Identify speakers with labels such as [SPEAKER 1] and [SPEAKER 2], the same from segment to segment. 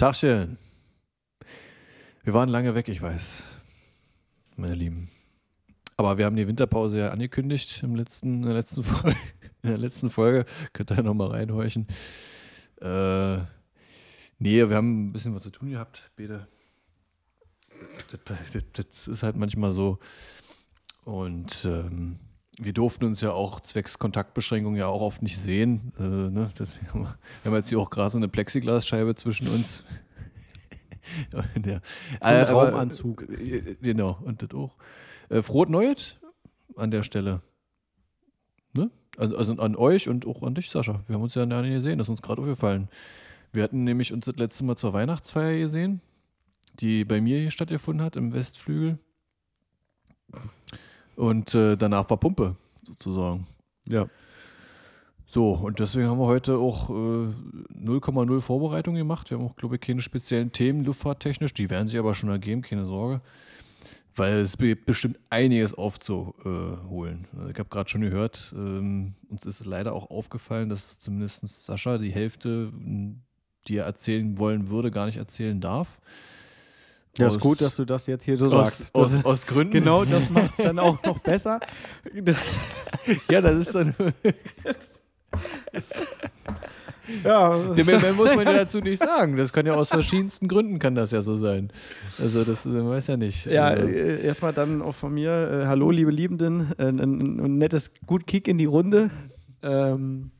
[SPEAKER 1] Tachchen. Wir waren lange weg, ich weiß. Meine Lieben. Aber wir haben die Winterpause ja angekündigt im letzten, in, der letzten Folge, in der letzten Folge. Könnt ihr ja nochmal reinhorchen. Äh, nee, wir haben ein bisschen was zu tun gehabt, Bede. Das, das, das ist halt manchmal so. Und ähm, wir durften uns ja auch zwecks Kontaktbeschränkung ja auch oft nicht sehen. Äh, ne? Deswegen haben wir, wir haben jetzt hier auch gerade so eine Plexiglasscheibe zwischen uns.
[SPEAKER 2] ja. Ein äh, Raumanzug.
[SPEAKER 1] Äh, genau, und das auch. Äh, frohes Neues an der Stelle. Ne? Also, also, an euch und auch an dich, Sascha. Wir haben uns ja nicht gesehen, das ist uns gerade aufgefallen. Wir hatten nämlich uns das letzte Mal zur Weihnachtsfeier gesehen, die bei mir hier stattgefunden hat, im Westflügel. Und äh, danach war Pumpe, sozusagen.
[SPEAKER 2] Ja.
[SPEAKER 1] So, und deswegen haben wir heute auch 0,0 äh, Vorbereitung gemacht. Wir haben auch, glaube ich, keine speziellen Themen luftfahrttechnisch. Die werden sich aber schon ergeben, keine Sorge. Weil es gibt bestimmt einiges aufzuholen. Ich habe gerade schon gehört, ähm, uns ist leider auch aufgefallen, dass zumindest Sascha die Hälfte, die er erzählen wollen würde, gar nicht erzählen darf.
[SPEAKER 2] Ja, ist gut, dass du das jetzt hier so
[SPEAKER 1] aus,
[SPEAKER 2] sagst.
[SPEAKER 1] Aus, aus, aus, Gründen.
[SPEAKER 2] Genau, das macht es dann auch noch besser.
[SPEAKER 1] ja, das ist dann.
[SPEAKER 2] ja,
[SPEAKER 1] das mehr, mehr, muss man ja dazu nicht sagen. Das kann ja aus verschiedensten Gründen kann das ja so sein. Also das man weiß ja nicht.
[SPEAKER 2] Ja,
[SPEAKER 1] also.
[SPEAKER 2] Äh, erstmal dann auch von mir. Äh, hallo, liebe Liebenden. Äh, ein, ein, ein, nettes gut Kick in die Runde. Ähm,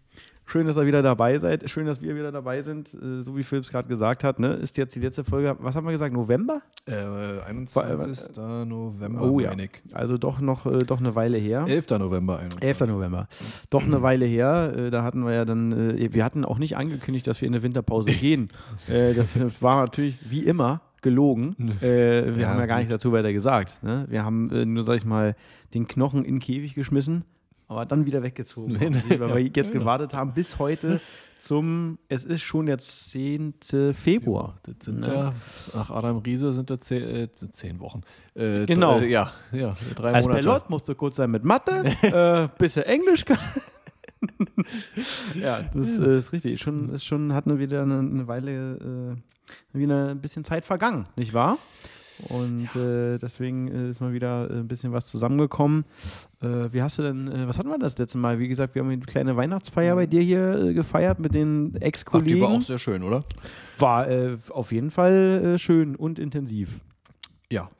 [SPEAKER 2] Schön, dass ihr wieder dabei seid. Schön, dass wir wieder dabei sind. Äh, so wie Philips gerade gesagt hat, ne? ist jetzt die letzte Folge, was haben wir gesagt, November?
[SPEAKER 1] Äh, 21. Äh, November,
[SPEAKER 2] oh, ja. Also doch noch äh, doch eine Weile her.
[SPEAKER 1] 11. November 21.
[SPEAKER 2] 11. November. Doch eine Weile her. Äh, da hatten wir ja dann, wir hatten auch nicht angekündigt, dass wir in eine Winterpause gehen. das war natürlich wie immer gelogen. wir ja, haben ja gar nicht dazu weiter gesagt. Ne? Wir haben nur, sag ich mal, den Knochen in den Käfig geschmissen aber dann wieder weggezogen, weil wir jetzt gewartet haben bis heute zum, es ist schon der 10. Februar.
[SPEAKER 1] Das sind ja, ja nach Adam Riese sind das zehn, äh, zehn Wochen.
[SPEAKER 2] Äh, genau.
[SPEAKER 1] Äh, ja, ja,
[SPEAKER 2] drei Als Monate. Pilot musst du kurz sein mit Mathe, äh, bisschen Englisch kann. ja, das ja. ist richtig. Schon, ist schon, hat wieder eine, eine Weile, äh, wieder ein bisschen Zeit vergangen, nicht wahr? Und ja. äh, deswegen ist mal wieder ein bisschen was zusammengekommen. Äh, wie hast du denn, äh, was hatten wir das letzte Mal? Wie gesagt, wir haben eine kleine Weihnachtsfeier bei dir hier äh, gefeiert mit den Ex-Kollegen. Die
[SPEAKER 1] war auch sehr schön, oder?
[SPEAKER 2] War äh, auf jeden Fall äh, schön und intensiv.
[SPEAKER 1] Ja.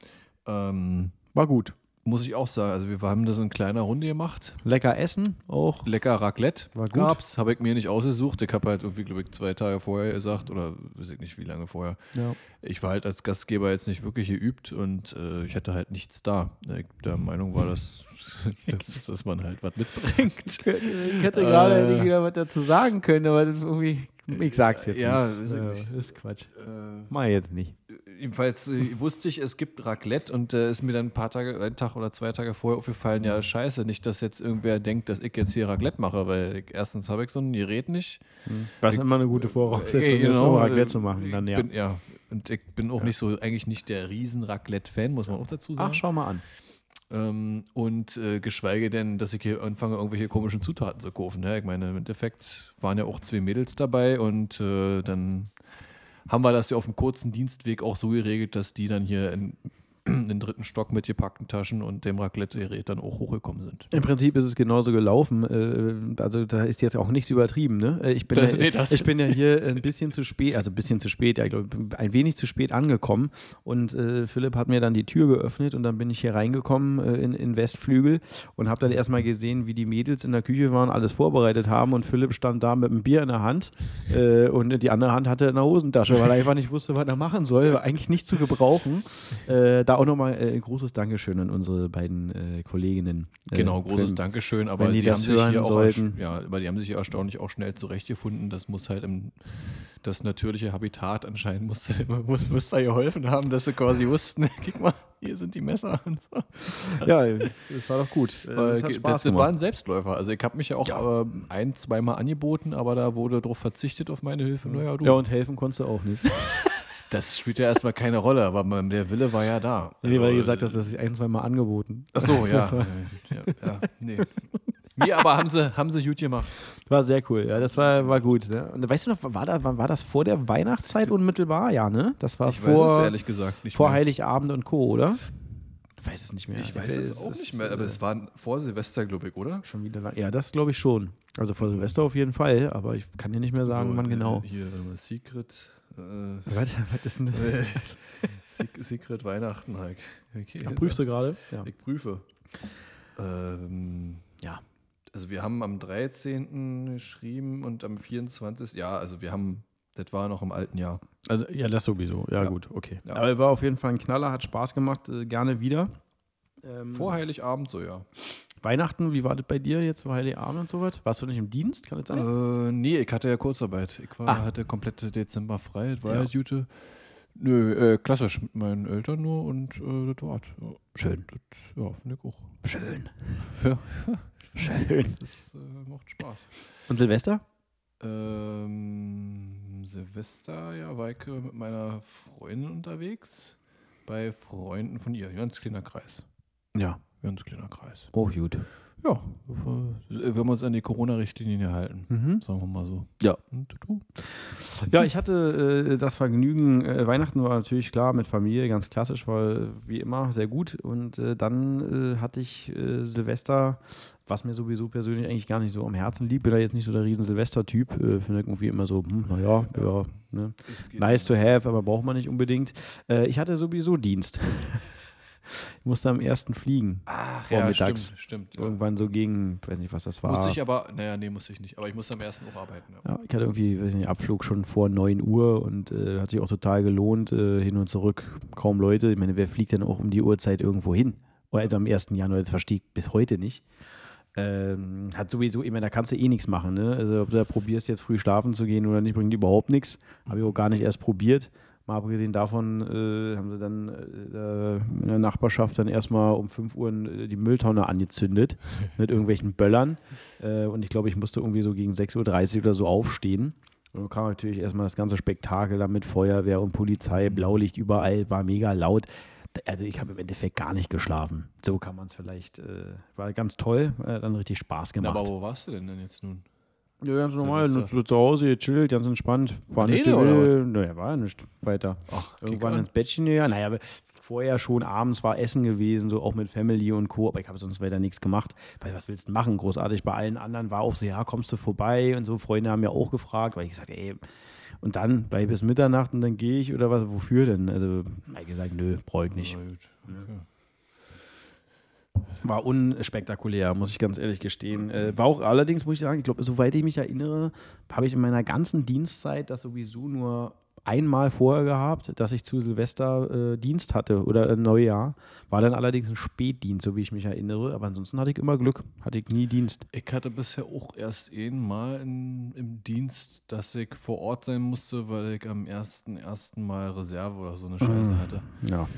[SPEAKER 1] Ähm,
[SPEAKER 2] war gut
[SPEAKER 1] muss ich auch sagen. Also wir haben das in kleiner Runde gemacht.
[SPEAKER 2] Lecker essen auch.
[SPEAKER 1] Lecker Raclette
[SPEAKER 2] War gut.
[SPEAKER 1] gab's. Habe ich mir nicht ausgesucht. Ich habe halt irgendwie, glaube ich, zwei Tage vorher gesagt oder weiß ich nicht, wie lange vorher.
[SPEAKER 2] Ja.
[SPEAKER 1] Ich war halt als Gastgeber jetzt nicht wirklich geübt und äh, ich hatte halt nichts da. Ich der Meinung war, dass, dass, dass man halt was mitbringt.
[SPEAKER 2] Ich hätte gerade äh, wieder was dazu sagen können, aber das irgendwie ich sag's jetzt
[SPEAKER 1] ja,
[SPEAKER 2] nicht.
[SPEAKER 1] Ja,
[SPEAKER 2] das ist Quatsch. Äh, Mach ich jetzt nicht.
[SPEAKER 1] Jedenfalls äh, wusste ich, es gibt Raclette und äh, ist mir dann ein paar Tage, einen Tag oder zwei Tage vorher aufgefallen, ja, scheiße, nicht, dass jetzt irgendwer denkt, dass ich jetzt hier Raclette mache, weil ich, erstens habe ich so ein Gerät nicht.
[SPEAKER 2] Hm. Was ich, immer eine gute Voraussetzung
[SPEAKER 1] äh, genau,
[SPEAKER 2] ist, um Raclette zu machen. Dann, ja.
[SPEAKER 1] Bin, ja. Und ich bin auch ja. nicht so, eigentlich nicht der riesen Raclette-Fan, muss man auch dazu sagen.
[SPEAKER 2] Ach, schau mal an.
[SPEAKER 1] Ähm, und äh, geschweige denn, dass ich hier anfange, irgendwelche komischen Zutaten zu kaufen. Ja, ich meine, im Endeffekt waren ja auch zwei Mädels dabei und äh, dann haben wir das ja auf dem kurzen Dienstweg auch so geregelt, dass die dann hier in den dritten Stock mit gepackten Taschen und dem Raclette-Gerät dann auch hochgekommen sind.
[SPEAKER 2] Im Prinzip ist es genauso gelaufen. Äh, also da ist jetzt auch nichts übertrieben. Ne? Äh, ich, bin
[SPEAKER 1] das,
[SPEAKER 2] ja,
[SPEAKER 1] nee,
[SPEAKER 2] ich bin ja hier ein bisschen zu spät, also ein bisschen zu spät, ja, ich glaube, ein wenig zu spät angekommen. Und äh, Philipp hat mir dann die Tür geöffnet und dann bin ich hier reingekommen äh, in, in Westflügel und habe dann erstmal gesehen, wie die Mädels in der Küche waren, alles vorbereitet haben und Philipp stand da mit einem Bier in der Hand äh, und die andere Hand hatte in der Hosentasche, weil er einfach nicht wusste, was er machen soll. War eigentlich nicht zu gebrauchen. Da auch nochmal äh, ein großes Dankeschön an unsere beiden äh, Kolleginnen.
[SPEAKER 1] Äh, genau, großes wenn, Dankeschön, aber die, die haben sich hier auch ja, aber die haben sich hier erstaunlich auch schnell zurechtgefunden. Das muss halt im das natürliche Habitat anscheinend muss, muss, muss da geholfen haben, dass sie quasi wussten, guck mal, hier sind die Messer und so.
[SPEAKER 2] Das, ja, das, das, war doch gut.
[SPEAKER 1] Das, das, das war ein Selbstläufer. Also ich habe mich ja auch ja. ein, zweimal angeboten, aber da wurde darauf verzichtet auf meine Hilfe. Naja,
[SPEAKER 2] du. Ja, und helfen konntest du auch nicht.
[SPEAKER 1] Das spielt ja erstmal keine Rolle, aber der Wille war ja da.
[SPEAKER 2] Nee, also, weil du gesagt hast, du hast dich ein, zwei Mal angeboten.
[SPEAKER 1] Ach so, ja. ja, ja, nee. Nee, aber haben sie, haben sie gut gemacht.
[SPEAKER 2] War sehr cool, ja, das war, war gut. Ne? Und weißt du noch, war, da, war das vor der Weihnachtszeit unmittelbar? Ja, ne? Das war
[SPEAKER 1] Ich
[SPEAKER 2] vor,
[SPEAKER 1] es ehrlich gesagt
[SPEAKER 2] vor
[SPEAKER 1] mehr.
[SPEAKER 2] Heiligabend und Co., oder? Ich weiß es nicht mehr.
[SPEAKER 1] Ich weiß es auch nicht mehr, aber es war vor Silvester, glaube ich, oder?
[SPEAKER 2] schon wieder lang. Ja, das glaube ich schon. Also vor Silvester auf jeden Fall, aber ich kann dir nicht mehr sagen,
[SPEAKER 1] So,
[SPEAKER 2] wann
[SPEAKER 1] äh,
[SPEAKER 2] genau.
[SPEAKER 1] Hier, Secret. Äh,
[SPEAKER 2] Was, was ist denn das?
[SPEAKER 1] Sec- Secret Weihnachten, Heik. Okay,
[SPEAKER 2] Ach, prüfst du gerade? Ja.
[SPEAKER 1] Ich prüfe. Ähm,
[SPEAKER 2] Ja.
[SPEAKER 1] Also wir haben am 13. geschrieben und am 24. Ja, also wir haben, das war noch im alten Jahr.
[SPEAKER 2] Also, ja, das sowieso. Ja,
[SPEAKER 1] Ja.
[SPEAKER 2] gut, okay.
[SPEAKER 1] Ja.
[SPEAKER 2] Aber er war auf jeden Fall ein Knaller, hat Spaß gemacht, äh, gerne wieder. Ähm,
[SPEAKER 1] Vor Heiligabend so, ja.
[SPEAKER 2] Weihnachten, wie war das bei dir jetzt, vor Heiligabend und so was? Warst du nicht im Dienst, kann das sein?
[SPEAKER 1] Äh, nee, ich hatte ja Kurzarbeit. Ich war,
[SPEAKER 2] Ah.
[SPEAKER 1] hatte komplette Dezember frei. Das war
[SPEAKER 2] Ja.
[SPEAKER 1] Jute. Nö, äh, klassisch mit meinen Eltern nur und äh, das war's. Ja.
[SPEAKER 2] Schön.
[SPEAKER 1] Das, ja, finde ich auch.
[SPEAKER 2] Schön.
[SPEAKER 1] Ja.
[SPEAKER 2] Schön.
[SPEAKER 1] Das, das äh, macht Spaß.
[SPEAKER 2] Und Silvester?
[SPEAKER 1] Ähm, Silvester, ja, war ich äh, mit meiner Freundin unterwegs. Bei Freunden von ihr. Ganz kleiner Kreis.
[SPEAKER 2] Ja.
[SPEAKER 1] Ganz kleiner Kreis.
[SPEAKER 2] Oh, gut.
[SPEAKER 1] Ja, wir haben uns an die Corona-Richtlinien gehalten.
[SPEAKER 2] Mhm.
[SPEAKER 1] Sagen wir mal so.
[SPEAKER 2] Ja. Ja, ich hatte äh, das Vergnügen, äh, Weihnachten war natürlich klar mit Familie, ganz klassisch, weil wie immer sehr gut. Und äh, dann äh, hatte ich äh, Silvester, was mir sowieso persönlich eigentlich gar nicht so am Herzen liegt. Bin da jetzt nicht so der riesen Silvester-Typ. Äh, Finde irgendwie immer so, hm, naja, ja,
[SPEAKER 1] Ja.
[SPEAKER 2] ne? nice to have, aber braucht man nicht unbedingt. Äh, ich hatte sowieso Dienst. Ich musste am ersten fliegen.
[SPEAKER 1] Ach,
[SPEAKER 2] ja,
[SPEAKER 1] stimmt,
[SPEAKER 2] stimmt.
[SPEAKER 1] Ja.
[SPEAKER 2] Irgendwann so gegen, ich weiß nicht, was das war.
[SPEAKER 1] Musste ich aber, naja, nee, musste ich nicht. Aber ich musste am ersten auch arbeiten. Ja.
[SPEAKER 2] Ja, ich hatte irgendwie weiß ich nicht, Abflug schon vor 9 Uhr und äh, hat sich auch total gelohnt, äh, hin und zurück. Kaum Leute. Ich meine, wer fliegt denn auch um die Uhrzeit irgendwo hin? Also am 1. Januar, das verstehe ich bis heute nicht. Ähm, hat sowieso, ich meine, da kannst du eh nichts machen. Ne? Also, ob du da probierst, jetzt früh schlafen zu gehen oder nicht, bringt überhaupt nichts. Habe ich auch gar nicht erst probiert. Mal abgesehen davon äh, haben sie dann äh, in der Nachbarschaft dann erstmal um 5 Uhr äh, die Mülltonne angezündet mit irgendwelchen Böllern. Äh, und ich glaube, ich musste irgendwie so gegen 6.30 Uhr oder so aufstehen. Und dann kam natürlich erstmal das ganze Spektakel da mit Feuerwehr und Polizei, Blaulicht überall, war mega laut. Also ich habe im Endeffekt gar nicht geschlafen. So kann man es vielleicht. Äh, war ganz toll, äh, dann richtig Spaß
[SPEAKER 1] Na,
[SPEAKER 2] gemacht.
[SPEAKER 1] aber wo warst du denn, denn jetzt nun?
[SPEAKER 2] Ja, ganz normal,
[SPEAKER 1] Silvester.
[SPEAKER 2] zu, zu Hause, gechillt, ganz entspannt. War nicht
[SPEAKER 1] Alleine, oder.
[SPEAKER 2] Naja, war ja nicht weiter.
[SPEAKER 1] Ach,
[SPEAKER 2] Irgendwann ins Bettchen, ja. Naja, vorher schon abends war Essen gewesen, so auch mit Family und Co. Aber ich habe sonst weiter nichts gemacht. Weil was willst du machen? Großartig. Bei allen anderen war auch so, ja, kommst du vorbei und so. Freunde haben ja auch gefragt, weil ich gesagt, ey, und dann bei bis Mitternacht und dann gehe ich oder was, wofür denn? Also, habe ich gesagt, nö, brauche ich nicht.
[SPEAKER 1] Okay.
[SPEAKER 2] War unspektakulär, muss ich ganz ehrlich gestehen. Äh, war auch allerdings, muss ich sagen, ich glaube, soweit ich mich erinnere, habe ich in meiner ganzen Dienstzeit das sowieso nur einmal vorher gehabt, dass ich zu Silvester äh, Dienst hatte oder äh, Neujahr. War dann allerdings ein Spätdienst, so wie ich mich erinnere. Aber ansonsten hatte ich immer Glück, hatte ich nie Dienst.
[SPEAKER 1] Ich hatte bisher auch erst einmal in, im Dienst, dass ich vor Ort sein musste, weil ich am ersten, ersten Mal Reserve oder so eine Scheiße hatte.
[SPEAKER 2] Ja.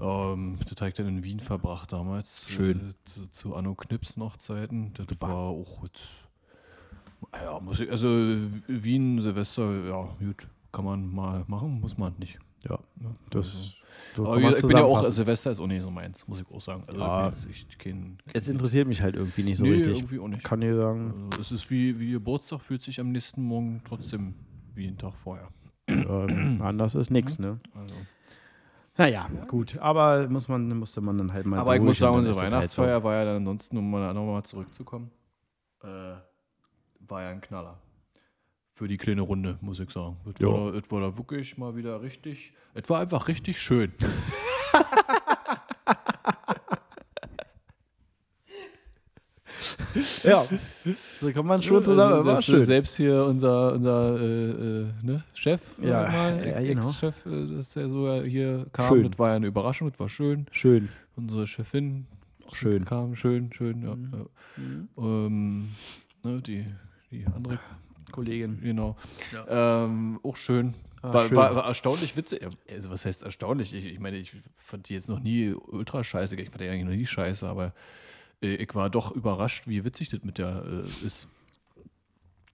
[SPEAKER 1] Ähm, das habe ich dann in Wien verbracht damals.
[SPEAKER 2] Schön.
[SPEAKER 1] Äh, zu, zu Anno Knips noch Zeiten. Das
[SPEAKER 2] Super.
[SPEAKER 1] war auch jetzt, ja, muss ich, also Wien, Silvester, ja, gut, kann man mal machen, muss man nicht.
[SPEAKER 2] Ja,
[SPEAKER 1] Ne?
[SPEAKER 2] das
[SPEAKER 1] Also-
[SPEAKER 2] so
[SPEAKER 1] aber ich bin ja auch. Silvester ist auch nicht so meins, muss ich auch sagen. Also
[SPEAKER 2] Ja.
[SPEAKER 1] ich kein, kein
[SPEAKER 2] Es interessiert mich halt irgendwie nicht so
[SPEAKER 1] nee,
[SPEAKER 2] richtig.
[SPEAKER 1] irgendwie auch nicht.
[SPEAKER 2] Kann dir sagen,
[SPEAKER 1] Also, es ist wie, wie Geburtstag, fühlt sich am nächsten Morgen trotzdem wie ein Tag vorher.
[SPEAKER 2] ähm, anders ist nichts, ne?
[SPEAKER 1] Also.
[SPEAKER 2] Naja, gut. Aber muss man, musste man dann halt mal.
[SPEAKER 1] Aber ich muss sagen, unsere
[SPEAKER 2] es halt so.
[SPEAKER 1] Weihnachtsfeier war ja dann ansonsten, um mal nochmal zurückzukommen, äh, war ja ein Knaller. Für die kleine Runde, muss ich sagen. Es
[SPEAKER 2] Ja.
[SPEAKER 1] war, es war da wirklich mal wieder richtig, es war einfach richtig schön.
[SPEAKER 2] Ja, so kann man schon zusammen.
[SPEAKER 1] Also,
[SPEAKER 2] war
[SPEAKER 1] das,
[SPEAKER 2] schön.
[SPEAKER 1] Selbst hier unser, unser äh, äh, ne, Chef,
[SPEAKER 2] Ja,
[SPEAKER 1] mal,
[SPEAKER 2] ja, genau.
[SPEAKER 1] Ex-Chef, äh, dass der so ja hier kam,
[SPEAKER 2] Schön.
[SPEAKER 1] das war ja eine Überraschung, das war schön.
[SPEAKER 2] Schön.
[SPEAKER 1] Unsere Chefin
[SPEAKER 2] Schön.
[SPEAKER 1] kam, schön, schön, ja.
[SPEAKER 2] Mhm.
[SPEAKER 1] ja. Ähm, ne, die, die andere,
[SPEAKER 2] Kollegin.
[SPEAKER 1] genau. Ähm, auch schön.
[SPEAKER 2] Ah,
[SPEAKER 1] war, war, war erstaunlich witzig. Ja, Also, was heißt erstaunlich? Ich, ich meine, ich fand die jetzt noch nie ultra scheiße. Ich fand die eigentlich noch nie scheiße, aber ich war doch überrascht, wie witzig das mit der äh, ist.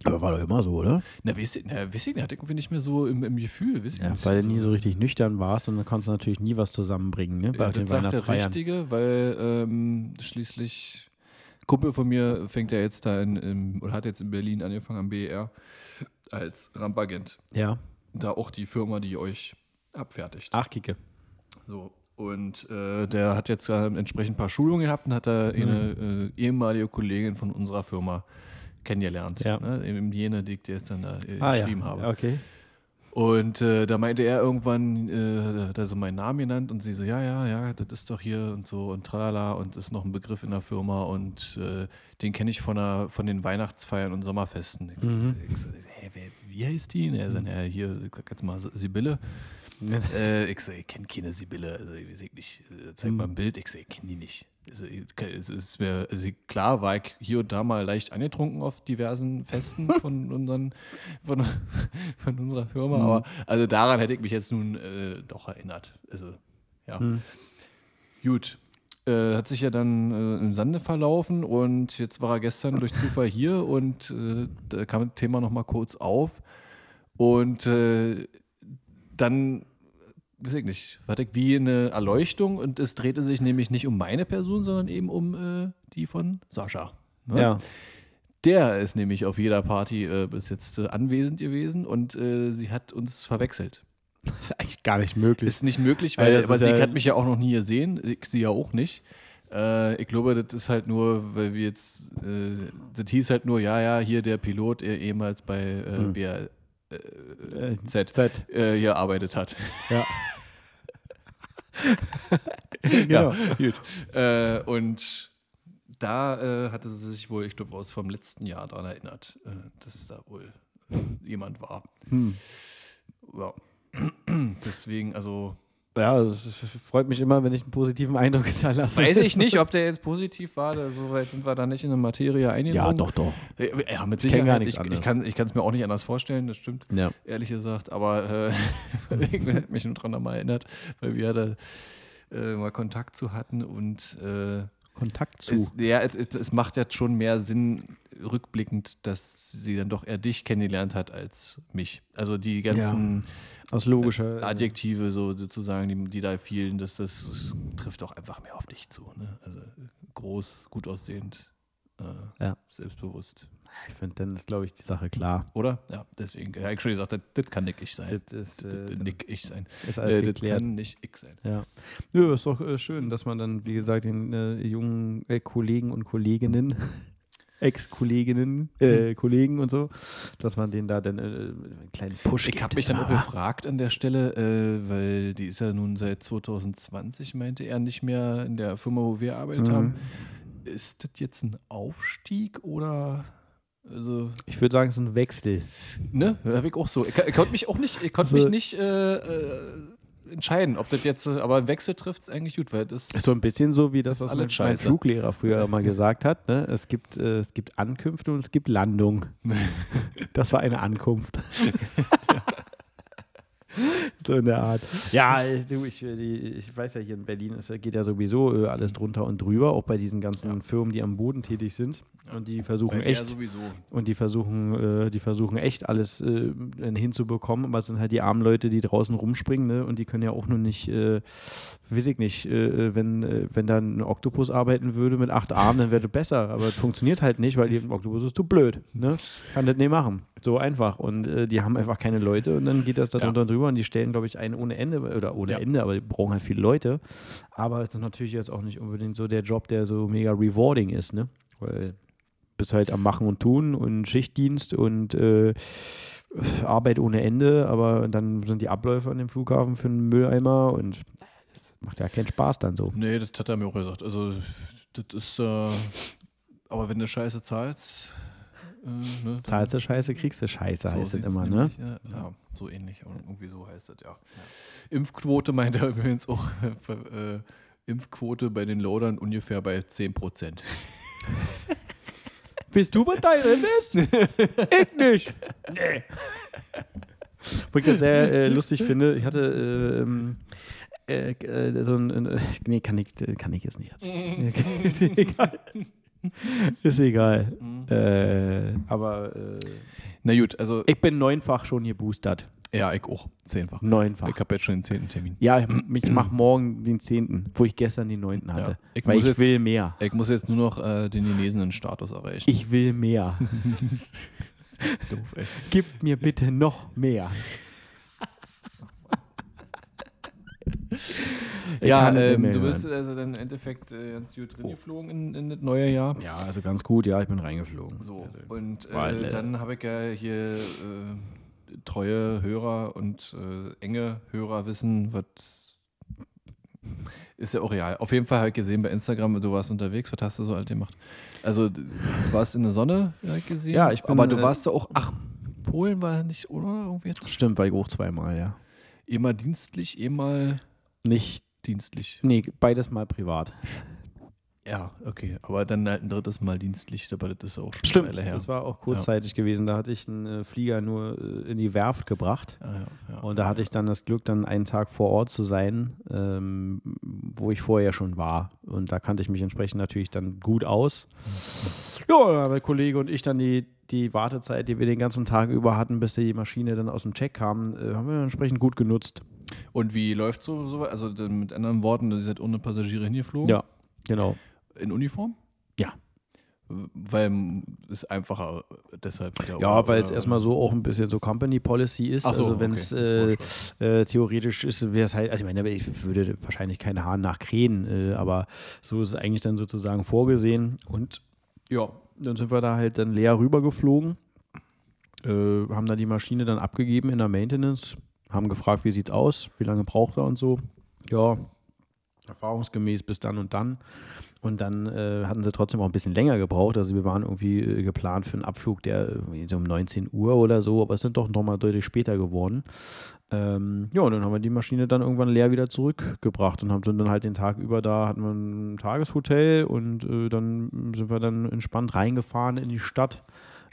[SPEAKER 2] Aber war doch immer so, oder?
[SPEAKER 1] Na, weiß ich, na, weiß ich nicht, hatte ich irgendwie nicht mehr so im, im Gefühl.
[SPEAKER 2] Ja,
[SPEAKER 1] nicht.
[SPEAKER 2] weil du nie so richtig nüchtern warst und dann konntest du natürlich nie was zusammenbringen, ne? Bei
[SPEAKER 1] Ja,
[SPEAKER 2] den
[SPEAKER 1] das sagt der
[SPEAKER 2] Weihnachtsfeiern.
[SPEAKER 1] Richtige, weil ähm, schließlich Kumpel von mir fängt ja jetzt da in, in oder hat jetzt in Berlin angefangen am BER als Rampagent.
[SPEAKER 2] Ja.
[SPEAKER 1] Da auch die Firma, die euch abfertigt.
[SPEAKER 2] Ach, Kicke.
[SPEAKER 1] So. Und äh, der hat jetzt äh, entsprechend ein paar Schulungen gehabt und hat da
[SPEAKER 2] Mhm.
[SPEAKER 1] eine äh, ehemalige Kollegin von unserer Firma kennengelernt.
[SPEAKER 2] Ja.
[SPEAKER 1] Ne? Eben jene, die ich dir jetzt dann da äh,
[SPEAKER 2] Ah,
[SPEAKER 1] geschrieben
[SPEAKER 2] ja.
[SPEAKER 1] habe.
[SPEAKER 2] Okay.
[SPEAKER 1] Und äh, da meinte er irgendwann, äh, hat er so meinen Namen genannt und sie so, ja, ja, ja, das ist doch hier und so und tralala und ist noch ein Begriff in der Firma und äh, den kenne ich von, der, von den Weihnachtsfeiern und Sommerfesten. Ich, so-
[SPEAKER 2] Mhm.
[SPEAKER 1] ich so, hä, wer, wie heißt die? Und er sagt, ja, hier, ich sag jetzt mal Sibylle. Äh, ich sage, ich kenne keine Sibylle. Also, ich weiß ich nicht. Äh, Zeig mal ein Bild. Ich sage, ich kenne die nicht. Also, es ist mir, also klar war ich hier und da mal leicht angetrunken auf diversen Festen von, unseren, von, von unserer Firma. Aber also daran hätte ich mich jetzt nun äh, doch erinnert. Also, ja.
[SPEAKER 2] Mhm.
[SPEAKER 1] Gut. Äh, hat sich ja dann äh, im Sande verlaufen und jetzt war er gestern durch Zufall hier und äh, da kam das Thema nochmal kurz auf. Und äh, dann, weiß ich nicht, hatte ich wie eine Erleuchtung und es drehte sich nämlich nicht um meine Person, sondern eben um äh, die von Sascha. ne?
[SPEAKER 2] Ja.
[SPEAKER 1] Der ist nämlich auf jeder Party äh, bis jetzt äh, anwesend gewesen und äh, sie hat uns verwechselt.
[SPEAKER 2] Das ist eigentlich gar nicht möglich.
[SPEAKER 1] Ist nicht möglich,
[SPEAKER 2] Weil
[SPEAKER 1] weil,
[SPEAKER 2] ist
[SPEAKER 1] sie hat mich ja auch noch nie gesehen, ich sie ja auch nicht. Äh, ich glaube, das ist halt nur, weil wir jetzt, äh, das hieß halt nur, ja, ja, hier der Pilot, der ehemals bei
[SPEAKER 2] Hm.
[SPEAKER 1] BR,
[SPEAKER 2] Äh,
[SPEAKER 1] Z
[SPEAKER 2] Z.
[SPEAKER 1] äh, hier arbeitet hat.
[SPEAKER 2] Ja.
[SPEAKER 1] genau. gut. Äh, und da äh, hatte sie sich wohl, ich glaube, aus vom letzten Jahr daran erinnert, äh, dass da wohl äh, jemand war.
[SPEAKER 2] Hm.
[SPEAKER 1] Ja. Deswegen, also
[SPEAKER 2] Ja, es freut mich immer, wenn ich einen positiven Eindruck hinterlasse.
[SPEAKER 1] weiß ich nicht, ob der jetzt positiv war. Da, so weit sind wir da nicht in der Materie eingedrungen.
[SPEAKER 2] Ja, doch, doch.
[SPEAKER 1] Ja, mit
[SPEAKER 2] Ich
[SPEAKER 1] Sicherheit.
[SPEAKER 2] gar nichts
[SPEAKER 1] ich, ich kann ich es mir auch nicht anders vorstellen, das stimmt,
[SPEAKER 2] Ja.
[SPEAKER 1] ehrlich gesagt. Aber äh, ich hat mich nur dran nochmal erinnert, weil wir da äh, mal Kontakt zu hatten und äh,
[SPEAKER 2] Kontakt zu.
[SPEAKER 1] es, ja, es, es- es macht jetzt schon mehr Sinn, rückblickend, dass sie dann doch eher dich kennengelernt hat als mich. Also die ganzen
[SPEAKER 2] Aus logischer. äh,
[SPEAKER 1] Adjektive so sozusagen, die, die da fielen, das, das trifft doch einfach mehr auf dich zu. Ne? Also groß, gut aussehend, äh,
[SPEAKER 2] Ja.
[SPEAKER 1] selbstbewusst.
[SPEAKER 2] Ich finde, dann ist, glaube ich, die Sache klar.
[SPEAKER 1] Oder? Ja, deswegen. Ja, ich schon gesagt, das, das kann nicht ich sein.
[SPEAKER 2] Das ist,
[SPEAKER 1] Das,
[SPEAKER 2] äh,
[SPEAKER 1] das Nick ich sein.
[SPEAKER 2] ist alles
[SPEAKER 1] Äh, das
[SPEAKER 2] geklärt.
[SPEAKER 1] kann nicht ich sein.
[SPEAKER 2] Ja. Nö, ist doch äh, schön, dass man dann, wie gesagt, den äh, jungen äh, Kollegen und Kolleginnen, Ex-Kolleginnen, äh, Kollegen und so, dass man denen da dann äh, einen kleinen Push
[SPEAKER 1] Ich habe mich dann auch gefragt an der Stelle, äh, weil die ist ja nun seit 2020, meinte er, nicht mehr in der Firma, wo wir arbeitet
[SPEAKER 2] Mhm.
[SPEAKER 1] haben. Ist das jetzt ein Aufstieg oder also
[SPEAKER 2] Ich würde sagen, es ist ein Wechsel.
[SPEAKER 1] Ne, habe ich auch so. Ich, ich konnte mich auch nicht, ich konnte
[SPEAKER 2] Also-
[SPEAKER 1] mich nicht äh, äh, entscheiden, ob das jetzt, aber ein Wechsel trifft es eigentlich gut, weil das
[SPEAKER 2] Ist so ein bisschen so wie das, was mein, mein. Fluglehrer früher mal gesagt hat. Ne? Es, gibt, äh, es gibt Ankünfte und es gibt Landung. Das war eine Ankunft. so in der Art. Ja, äh, du, ich, äh, ich weiß ja, hier in Berlin ist, geht ja sowieso äh, alles drunter und drüber, auch bei diesen ganzen
[SPEAKER 1] Ja.
[SPEAKER 2] Firmen, die am Boden tätig sind. Und die versuchen echt,
[SPEAKER 1] sowieso.
[SPEAKER 2] und die versuchen, äh, die versuchen echt alles äh, hinzubekommen, aber es sind halt die armen Leute, die draußen rumspringen, ne? Und die können ja auch nur nicht, äh, weiß ich nicht, äh, wenn, äh, wenn da ein Oktopus arbeiten würde mit acht Armen, dann wäre das besser. Aber es funktioniert halt nicht, weil die Oktopus ist zu blöd. Ne? Kann das nicht machen. So einfach. Und äh, die haben einfach keine Leute und dann geht das da
[SPEAKER 1] Ja.
[SPEAKER 2] drunter und drüber und die stellen, glaube ich, einen ohne Ende oder ohne
[SPEAKER 1] Ja.
[SPEAKER 2] Ende, aber die brauchen halt viele Leute. Aber es ist natürlich jetzt auch nicht unbedingt so der Job, der so mega rewarding ist, ne? Weil bist halt am Machen und Tun und Schichtdienst und äh, Arbeit ohne Ende, aber dann sind die Abläufe an dem Flughafen für einen Mülleimer und das macht ja keinen Spaß dann so.
[SPEAKER 1] Nee, das hat er mir auch gesagt. Also, das ist, äh, aber wenn du Scheiße zahlst, äh, ne,
[SPEAKER 2] Zahlst du Scheiße, kriegst du Scheiße,
[SPEAKER 1] so
[SPEAKER 2] heißt es
[SPEAKER 1] sieht's
[SPEAKER 2] immer, ne?
[SPEAKER 1] nämlich, Ja, ja, so ähnlich. Irgendwie so heißt das, ja. Impfquote meint er übrigens auch, äh, Impfquote bei den Loadern ungefähr bei 10 Prozent.
[SPEAKER 2] Bist du bei deinem ist? ich nicht. Nee. Wo ich das sehr äh, lustig finde, ich hatte äh, ähm, äh, äh, so ein, äh, nee, kann ich, kann ich jetzt nicht erzählen. ist egal. Egal. Äh, aber äh,
[SPEAKER 1] Na gut, also
[SPEAKER 2] ich bin neunfach schon geboostert.
[SPEAKER 1] Ja, ich auch. Zehnfach.
[SPEAKER 2] Neunfach.
[SPEAKER 1] Ich habe jetzt schon den zehnten Termin.
[SPEAKER 2] Ja, ich mache morgen den zehnten, wo ich gestern den neunten hatte.
[SPEAKER 1] Ja. Ich
[SPEAKER 2] weil ich
[SPEAKER 1] jetzt-
[SPEAKER 2] will mehr.
[SPEAKER 1] Ich muss jetzt nur noch äh, den genesenen Status erreichen.
[SPEAKER 2] Ich will mehr.
[SPEAKER 1] Doof, ey.
[SPEAKER 2] Gib mir bitte noch mehr. Ich
[SPEAKER 1] Ja, ähm, du bist also dann im Endeffekt äh, ganz gut drin geflogen in, in das neue Jahr.
[SPEAKER 2] Ja, also ganz gut, ja, ich bin reingeflogen.
[SPEAKER 1] So,
[SPEAKER 2] Also,
[SPEAKER 1] und äh,
[SPEAKER 2] äh,
[SPEAKER 1] dann habe ich ja hier äh, treue Hörer und äh, enge Hörer wissen, was ist ja auch real. Auf jeden Fall habe ich gesehen bei Instagram, du warst unterwegs, was hast du so alt gemacht? Also du warst in der Sonne ja, gesehen,
[SPEAKER 2] Ja, ich bin,
[SPEAKER 1] aber du warst ja auch, ach, Polen war ja nicht, oder? Irgendwie?
[SPEAKER 2] Stimmt, war ich auch zweimal, ja.
[SPEAKER 1] Ehemal dienstlich, ehemal
[SPEAKER 2] Nicht,
[SPEAKER 1] dienstlich.
[SPEAKER 2] nee, beides mal privat.
[SPEAKER 1] Ja, okay, aber dann halt ein drittes Mal dienstlich, aber das ist auch schon Weile her.
[SPEAKER 2] das war auch kurzzeitig gewesen. Da hatte ich einen äh, Flieger nur äh, in die Werft gebracht.
[SPEAKER 1] Ah, ja, ja.
[SPEAKER 2] Und da hatte ich dann das Glück, dann einen Tag vor Ort zu sein, ähm, wo ich vorher schon war. Und da kannte ich mich entsprechend natürlich dann gut aus. Ja, dann haben der Kollege und ich dann die, die Wartezeit, die wir den ganzen Tag über hatten, bis die Maschine dann aus dem Check kam, äh, haben wir entsprechend gut genutzt.
[SPEAKER 1] Und wie läuft so, so also mit anderen Worten, ihr seid ohne Passagiere hingeflogen?
[SPEAKER 2] Ja, genau.
[SPEAKER 1] In Uniform?
[SPEAKER 2] Ja.
[SPEAKER 1] Weil es einfacher deshalb wieder.
[SPEAKER 2] Ja, weil es erstmal so auch ein bisschen so Company Policy ist.
[SPEAKER 1] So,
[SPEAKER 2] also wenn
[SPEAKER 1] okay,
[SPEAKER 2] es
[SPEAKER 1] das
[SPEAKER 2] äh, äh, theoretisch ist, wäre es halt, also ich meine, ich würde wahrscheinlich keine Haaren nachkrähen, äh, aber so ist es eigentlich dann sozusagen vorgesehen. Und ja, dann sind wir da halt dann leer rübergeflogen, äh, haben da die Maschine dann abgegeben in der Maintenance, haben gefragt, wie sieht's aus, wie lange braucht er und so. Ja, erfahrungsgemäß bis dann und dann. Und dann äh, hatten sie trotzdem auch ein bisschen länger gebraucht. Also wir waren irgendwie äh, geplant für einen Abflug, der irgendwie so um 19 Uhr oder so, aber es sind doch nochmal deutlich später geworden. Ähm, ja, und dann haben wir die Maschine dann irgendwann leer wieder zurückgebracht und haben dann halt den Tag über da, hatten wir ein Tageshotel und äh, dann sind wir dann entspannt reingefahren in die Stadt,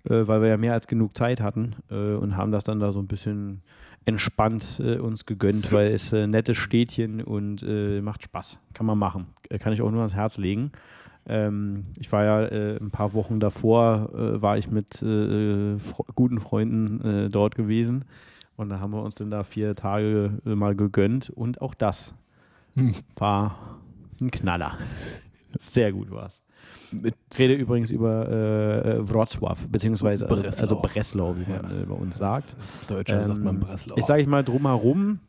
[SPEAKER 2] äh, weil wir ja mehr als genug Zeit hatten äh, und haben das dann da so ein bisschen entspannt äh, uns gegönnt, weil es äh, nettes Städtchen und äh, macht Spaß. Kann man machen. Äh, kann ich auch nur ans Herz legen. Ähm, ich war ja äh, ein paar Wochen davor, äh, war ich mit äh, fro guten Freunden dort gewesen. Und da haben wir uns dann da vier Tage mal gegönnt. Und auch das
[SPEAKER 1] Hm.
[SPEAKER 2] war ein Knaller. Sehr gut war es.
[SPEAKER 1] Mit
[SPEAKER 2] Ich rede übrigens über äh, äh, Wrocław, beziehungsweise also,
[SPEAKER 1] Breslau.
[SPEAKER 2] also Breslau, wie man
[SPEAKER 1] Ja.
[SPEAKER 2] äh, bei uns sagt.
[SPEAKER 1] Als Deutscher sagt man
[SPEAKER 2] Ähm,
[SPEAKER 1] Breslau.
[SPEAKER 2] Ich sage ich mal drumherum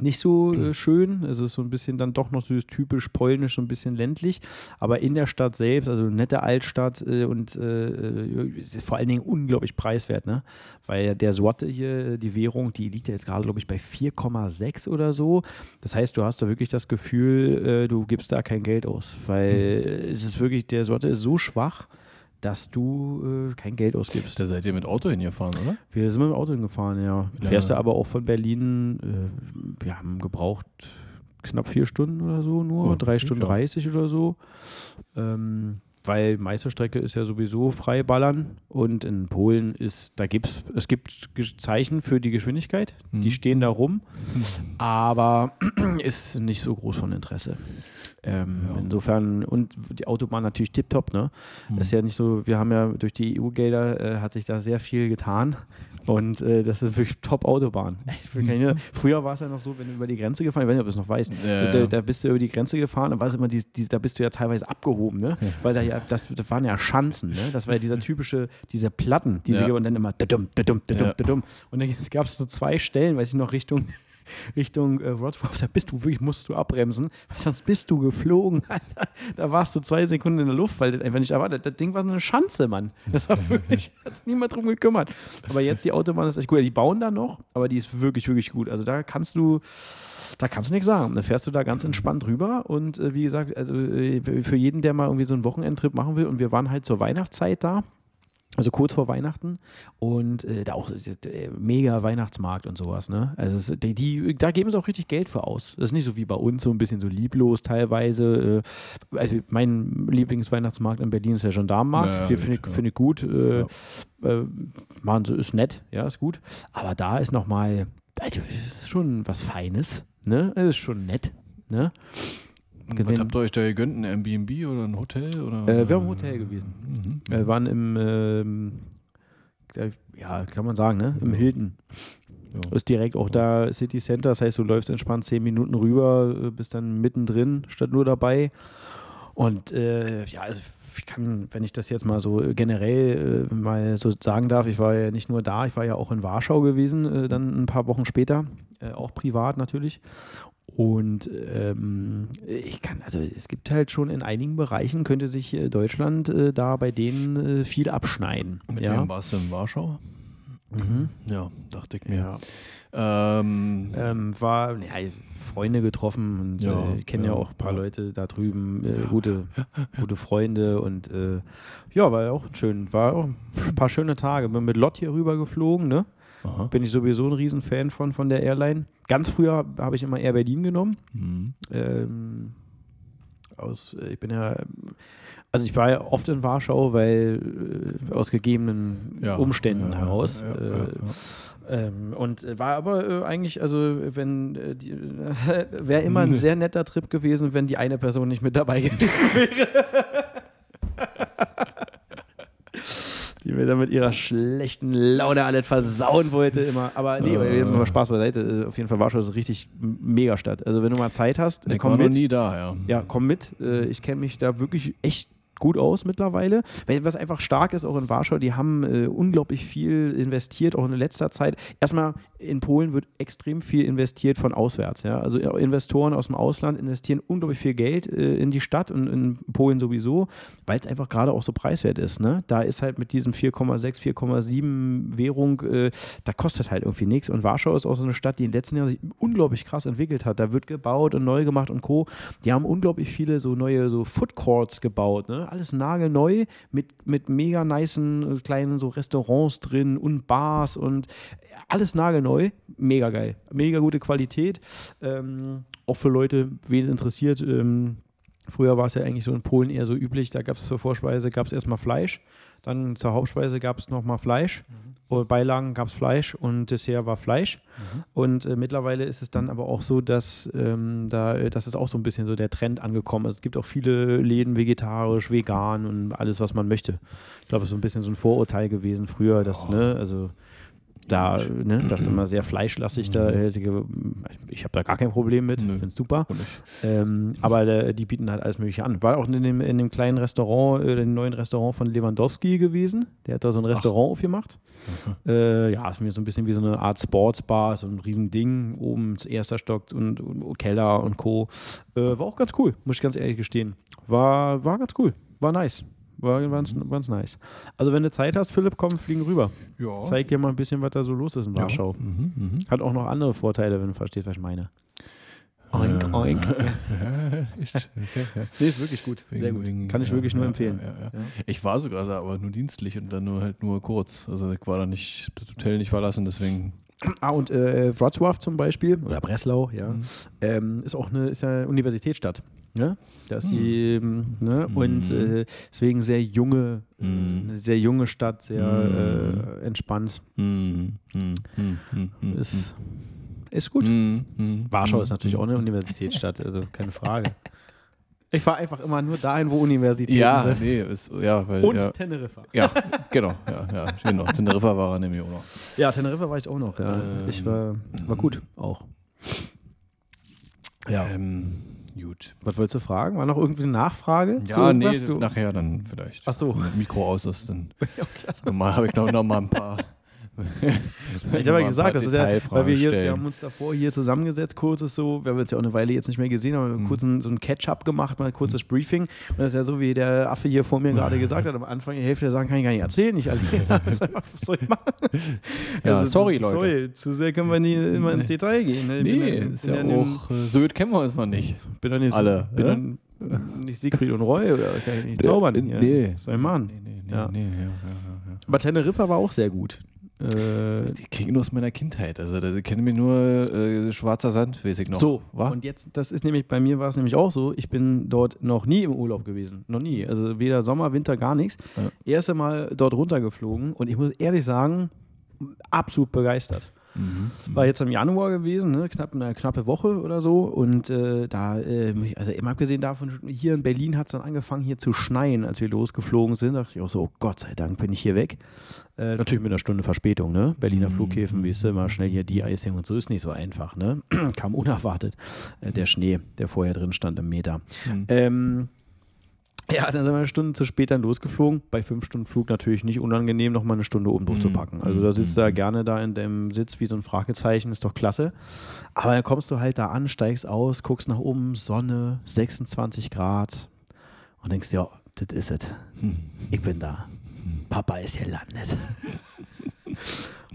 [SPEAKER 2] nicht so äh, schön. Es ist so ein bisschen dann doch noch so typisch polnisch, so ein bisschen ländlich. Aber in der Stadt selbst, also nette Altstadt äh, und äh, äh, vor allen Dingen unglaublich preiswert, ne? Weil der Sorte hier, die Währung, die liegt ja jetzt gerade, glaube ich, bei 4,6 oder so. Das heißt, du hast da wirklich das Gefühl, äh, du gibst da kein Geld aus. Weil es ist wirklich, der Sorte ist so schwach, dass du äh, kein Geld ausgibst.
[SPEAKER 1] da seid ihr mit Auto hingefahren, oder?
[SPEAKER 2] Wir sind mit dem Auto hingefahren, ja.
[SPEAKER 1] Ja.
[SPEAKER 2] Fährst du aber auch von Berlin, äh, wir haben gebraucht knapp vier Stunden oder so nur,
[SPEAKER 1] Oh,
[SPEAKER 2] drei Stunden
[SPEAKER 1] ja.
[SPEAKER 2] 30 oder so. Ähm, weil Meisterstrecke ist ja sowieso freiballern und in Polen ist, da gibt's, es gibt Zeichen für die Geschwindigkeit, die
[SPEAKER 1] Mhm.
[SPEAKER 2] stehen da rum, aber ist nicht so groß von Interesse. Ähm,
[SPEAKER 1] Ja.
[SPEAKER 2] Insofern, und die Autobahn natürlich tipptopp, ne?
[SPEAKER 1] Hm.
[SPEAKER 2] Das ist ja nicht so, wir haben ja durch die EU-Gelder äh, hat sich da sehr viel getan und äh, das ist wirklich Top-Autobahn. Keine- Früher war es ja noch so, wenn du über die Grenze gefahren, ich weiß nicht, ob du es noch weißt,
[SPEAKER 1] Ja,
[SPEAKER 2] da, da bist du über die Grenze gefahren war es immer die, die, da bist du ja teilweise abgehoben, ne?
[SPEAKER 1] Ja.
[SPEAKER 2] Weil da ja, das, das waren ja Schanzen, ne? Das war ja dieser typische, diese Platten, diese und dann immer dadum, dadum, dadum,
[SPEAKER 1] Ja.
[SPEAKER 2] dadum. Und dann gab es so zwei Stellen, weiß ich noch, Richtung Richtung äh, Wrocław, da bist du wirklich, musst du abbremsen, weil sonst bist du geflogen. Alter. Da warst du zwei Sekunden in der Luft, weil das einfach nicht erwartet. Das Ding war so eine Schanze, Mann. Das war wirklich, hat sich niemand drum gekümmert. Aber jetzt die Autobahn ist echt gut. Die bauen da noch, aber die ist wirklich, wirklich gut. Also da kannst du, da kannst du nichts sagen. Da fährst du da ganz entspannt rüber und äh, wie gesagt, also äh, für jeden, der mal irgendwie so einen Wochenendtrip machen will und wir waren halt zur Weihnachtszeit da. Also kurz vor Weihnachten und äh, da auch äh, mega Weihnachtsmarkt und sowas, ne? Also es, die, die, da geben sie auch richtig Geld für aus. Das ist nicht so wie bei uns, so ein bisschen so lieblos teilweise. Äh, also mein Lieblingsweihnachtsmarkt in Berlin ist der Gendarmenmarkt.
[SPEAKER 1] Ja, ja,
[SPEAKER 2] Den finde ich,
[SPEAKER 1] ja.
[SPEAKER 2] find ich gut. Äh, äh, machen sie, ist nett, ja, ist gut. Aber da ist nochmal, also ist schon was Feines, ne? Es ist schon nett, ne?
[SPEAKER 1] Was
[SPEAKER 2] gesehen-
[SPEAKER 1] habt ihr euch da gegönnt? Ein Airbnb oder ein Hotel? Oder?
[SPEAKER 2] Äh, wir haben im Hotel gewesen.
[SPEAKER 1] Mhm.
[SPEAKER 2] Wir waren im, ähm, ja, kann man sagen, ne? Im Hilton.
[SPEAKER 1] Ja.
[SPEAKER 2] Ist direkt auch da City Center, das heißt, du läufst entspannt zehn Minuten rüber, äh, bist dann mittendrin, statt nur dabei. Und äh, ja, also ich kann, wenn ich das jetzt mal so generell äh, mal so sagen darf, ich war ja nicht nur da, ich war ja auch in Warschau gewesen, äh, dann ein paar Wochen später, äh, auch privat natürlich. Und ähm, ich kann, also es gibt halt schon in einigen Bereichen, könnte sich äh, Deutschland äh, da bei denen äh, viel abschneiden.
[SPEAKER 1] Mit
[SPEAKER 2] ja.
[SPEAKER 1] wem warst du in Warschau?
[SPEAKER 2] Mhm.
[SPEAKER 1] Ja, dachte ich mir.
[SPEAKER 2] ja.
[SPEAKER 1] Ähm,
[SPEAKER 2] Ähm, war ja, Freunde getroffen und
[SPEAKER 1] Ja,
[SPEAKER 2] äh, ich kenne ja,
[SPEAKER 1] ja,
[SPEAKER 2] auch ein paar
[SPEAKER 1] ja.
[SPEAKER 2] Leute da drüben, äh, gute, gute Freunde und äh, ja, war auch schön, war auch ein paar schöne Tage. Bin mit Lott hier rüber geflogen, ne?
[SPEAKER 1] Aha.
[SPEAKER 2] Bin ich sowieso ein Riesenfan von, von der Airline. Ganz früher habe ich immer Air Berlin genommen.
[SPEAKER 1] Mhm.
[SPEAKER 2] Ähm, aus, äh, ich bin ja, also ich war ja oft in Warschau, weil äh, aus gegebenen
[SPEAKER 1] Ja,
[SPEAKER 2] Umständen
[SPEAKER 1] ja,
[SPEAKER 2] heraus. äh, ähm, und äh, war aber äh, eigentlich, also wenn äh, die, wäre immer ein sehr netter Trip gewesen, wenn die eine Person nicht mit dabei gewesen wäre. die mir dann mit ihrer schlechten Laune alles versauen wollte immer. Aber nee,
[SPEAKER 1] Äh.
[SPEAKER 2] mal Spaß beiseite. Äh, Auf jeden Fall war schon so richtig mega Stadt. Also wenn du mal Zeit hast,
[SPEAKER 1] Ich
[SPEAKER 2] komm
[SPEAKER 1] war noch nie da, ja.
[SPEAKER 2] Ja, komm mit. Äh, Ich kenne mich da wirklich echt gut aus mittlerweile. Weil was einfach stark ist, auch in Warschau, die haben äh, unglaublich viel investiert, auch in letzter Zeit. Erstmal, in Polen wird extrem viel investiert von auswärts. Ja? Also äh, Investoren aus dem Ausland investieren unglaublich viel Geld äh, in die Stadt und in Polen sowieso, weil es einfach gerade auch so preiswert ist. Ne? Da ist halt mit diesem 4,6, 4,7 Währung, äh, da kostet halt irgendwie nichts. Und Warschau ist auch so eine Stadt, die in den letzten Jahren sich unglaublich krass entwickelt hat. Da wird gebaut und neu gemacht und Co. Die haben unglaublich viele so neue so Food Courts gebaut. Ne? Alles nagelneu mit, mit mega nicen äh, kleinen so Restaurants drin und Bars und alles nagelneu. Mega geil. Mega gute Qualität. Ähm, auch für Leute, wen es interessiert. Ähm, früher war es ja eigentlich so in Polen eher so üblich, da gab es zur Vorspeise gab es erstmal Fleisch, dann zur Hauptspeise gab es nochmal Fleisch, oder Beilagen gab es Fleisch und Dessert war Fleisch. Und äh, mittlerweile ist es dann aber auch so, dass ähm, da, äh, das ist auch so ein bisschen so der Trend angekommen. ist. Es gibt auch viele Läden vegetarisch, vegan und alles, was man möchte. Ich glaube, es ist so ein bisschen so ein Vorurteil gewesen früher, dass, ne, also da, ne, das ist immer sehr fleischlastig da. äh, Ich habe da gar kein Problem mit,
[SPEAKER 1] Nö.
[SPEAKER 2] finde es super.
[SPEAKER 1] Und
[SPEAKER 2] Ähm, aber äh, die bieten halt alles Mögliche an. War auch in dem, in dem kleinen Restaurant, äh, dem neuen Restaurant von Lewandowski gewesen. Der hat da so ein Restaurant aufgemacht. Äh, ja, ist mir so ein bisschen wie so eine Art Sportsbar, so ein riesen Ding. Oben erster Stock und, und Keller und Co. Äh, war auch ganz cool, muss ich ganz ehrlich gestehen. War, war ganz cool. War nice. War ganz, ganz nice. Also, wenn du Zeit hast, Philipp, komm, fliegen rüber.
[SPEAKER 1] ja.
[SPEAKER 2] Zeig dir mal ein bisschen, was da so los ist in Warschau.
[SPEAKER 1] Ja. Mhm, mhm.
[SPEAKER 2] Hat auch noch andere Vorteile, wenn du verstehst, was ich meine. Oink,
[SPEAKER 1] Äh,
[SPEAKER 2] oink.
[SPEAKER 1] Echt? Okay, ja.
[SPEAKER 2] Nee, ist wirklich gut. Sehr gut. Kann ich
[SPEAKER 1] ja,
[SPEAKER 2] wirklich nur
[SPEAKER 1] ja,
[SPEAKER 2] empfehlen.
[SPEAKER 1] Ja, ja, ja.
[SPEAKER 2] Ja.
[SPEAKER 1] Ich war sogar da, aber nur dienstlich und dann nur halt nur kurz. Also ich war da nicht, das Hotel nicht verlassen, deswegen.
[SPEAKER 2] Ah, und äh, Wrocław zum Beispiel, oder Breslau, ja,
[SPEAKER 1] Mhm.
[SPEAKER 2] ähm, ist auch eine, ist ja eine Universitätsstadt. Ne? Da ist die, ähm, ne?
[SPEAKER 1] Mhm.
[SPEAKER 2] Und äh, deswegen sehr junge,
[SPEAKER 1] Mhm.
[SPEAKER 2] eine sehr junge Stadt, sehr
[SPEAKER 1] Mhm.
[SPEAKER 2] äh, entspannt.
[SPEAKER 1] Hm, hm, hm, hm, hm,
[SPEAKER 2] Ist, ist gut. Warschau ist natürlich auch eine Universitätsstadt, also keine Frage. Ich fahre einfach immer nur dahin, wo Universitäten
[SPEAKER 1] Ja,
[SPEAKER 2] sind.
[SPEAKER 1] nee, ist, ja, weil.
[SPEAKER 2] Und
[SPEAKER 1] ja,
[SPEAKER 2] Teneriffa.
[SPEAKER 1] ja, genau, ja, ja, genau. Teneriffa war er nämlich auch noch.
[SPEAKER 2] Ja, Teneriffa war ich auch noch. Ja.
[SPEAKER 1] Ähm,
[SPEAKER 2] ich war, war gut auch. Ja.
[SPEAKER 1] Ähm, gut.
[SPEAKER 2] Was wolltest du fragen? War noch irgendwie eine Nachfrage?
[SPEAKER 1] Ja, nee?
[SPEAKER 2] Du-
[SPEAKER 1] nachher dann vielleicht.
[SPEAKER 2] Ach so.
[SPEAKER 1] Wenn das Mikro aus ist, dann
[SPEAKER 2] Ja, klasse.
[SPEAKER 1] normal habe ich noch, noch mal ein paar.
[SPEAKER 2] Ich habe ja gesagt, das ist ja, weil wir hier, wir haben uns davor hier zusammengesetzt, kurzes so, wir haben uns ja auch eine Weile jetzt nicht mehr gesehen, aber wir haben
[SPEAKER 1] Mhm.
[SPEAKER 2] kurz ein, so ein Catch-up gemacht, mal ein kurzes Briefing. Und das ist ja so, wie der Affe hier vor mir gerade gesagt hat, am Anfang die Hälfte der Sachen kann ich gar nicht erzählen, nicht alleine. Was soll ich machen?
[SPEAKER 1] Ja,
[SPEAKER 2] Also,
[SPEAKER 1] sorry, Leute.
[SPEAKER 2] Sorry, zu sehr können wir nie immer ins Detail gehen. Ne? Bin
[SPEAKER 1] Nee,
[SPEAKER 2] ja-
[SPEAKER 1] ist
[SPEAKER 2] bin
[SPEAKER 1] ja
[SPEAKER 2] dem-
[SPEAKER 1] auch. äh, So gut kennen wir uns noch nicht.
[SPEAKER 2] bin doch nicht,
[SPEAKER 1] Alle,
[SPEAKER 2] bin
[SPEAKER 1] ja?
[SPEAKER 2] dann nicht Siegfried und Roy oder kann ich nicht zaubern.
[SPEAKER 1] Nee.
[SPEAKER 2] Soll ich machen?
[SPEAKER 1] Nee, nee, nee,
[SPEAKER 2] Ja.
[SPEAKER 1] nee, ja, ja, ja, ja.
[SPEAKER 2] Aber Teneriffa war auch sehr gut. Äh,
[SPEAKER 1] Die kriegen nur aus meiner Kindheit. Also, da kennen mir nur äh, schwarzer Sand, weiß ich noch.
[SPEAKER 2] So,
[SPEAKER 1] war?
[SPEAKER 2] und jetzt, das ist nämlich, bei mir war es nämlich auch so, ich bin dort noch nie im Urlaub gewesen. Noch nie. Also weder Sommer, Winter, gar nichts.
[SPEAKER 1] Ja.
[SPEAKER 2] Erste Mal dort runtergeflogen und ich muss ehrlich sagen, absolut begeistert.
[SPEAKER 1] Mhm.
[SPEAKER 2] War jetzt im Januar gewesen, ne? knapp eine knappe Woche oder so. Und äh, da, äh, also immer abgesehen davon, hier in Berlin hat es dann angefangen hier zu schneien, als wir losgeflogen sind. Da dachte ich auch so, oh Gott sei Dank bin ich hier weg. Äh, natürlich mit einer Stunde Verspätung, ne? Berliner
[SPEAKER 1] Mhm.
[SPEAKER 2] Flughäfen, wie ist immer schnell hier De-Icing und so ist nicht so einfach, ne? Kam unerwartet äh, der Schnee, der vorher drin stand im Meter.
[SPEAKER 1] Mhm.
[SPEAKER 2] Ähm, ja, dann sind wir eine Stunde zu spät dann losgeflogen. Bei fünf Stunden Flug natürlich nicht unangenehm, nochmal eine Stunde oben drauf zu
[SPEAKER 1] Mhm.
[SPEAKER 2] packen. Also da sitzt du
[SPEAKER 1] Mhm.
[SPEAKER 2] da gerne da in dem Sitz wie so ein Fragezeichen, ist doch klasse. Aber dann kommst du halt da an, steigst aus, guckst nach oben, Sonne, 26 Grad und denkst, ja, das ist es. Ich bin da. Papa ist gelandet.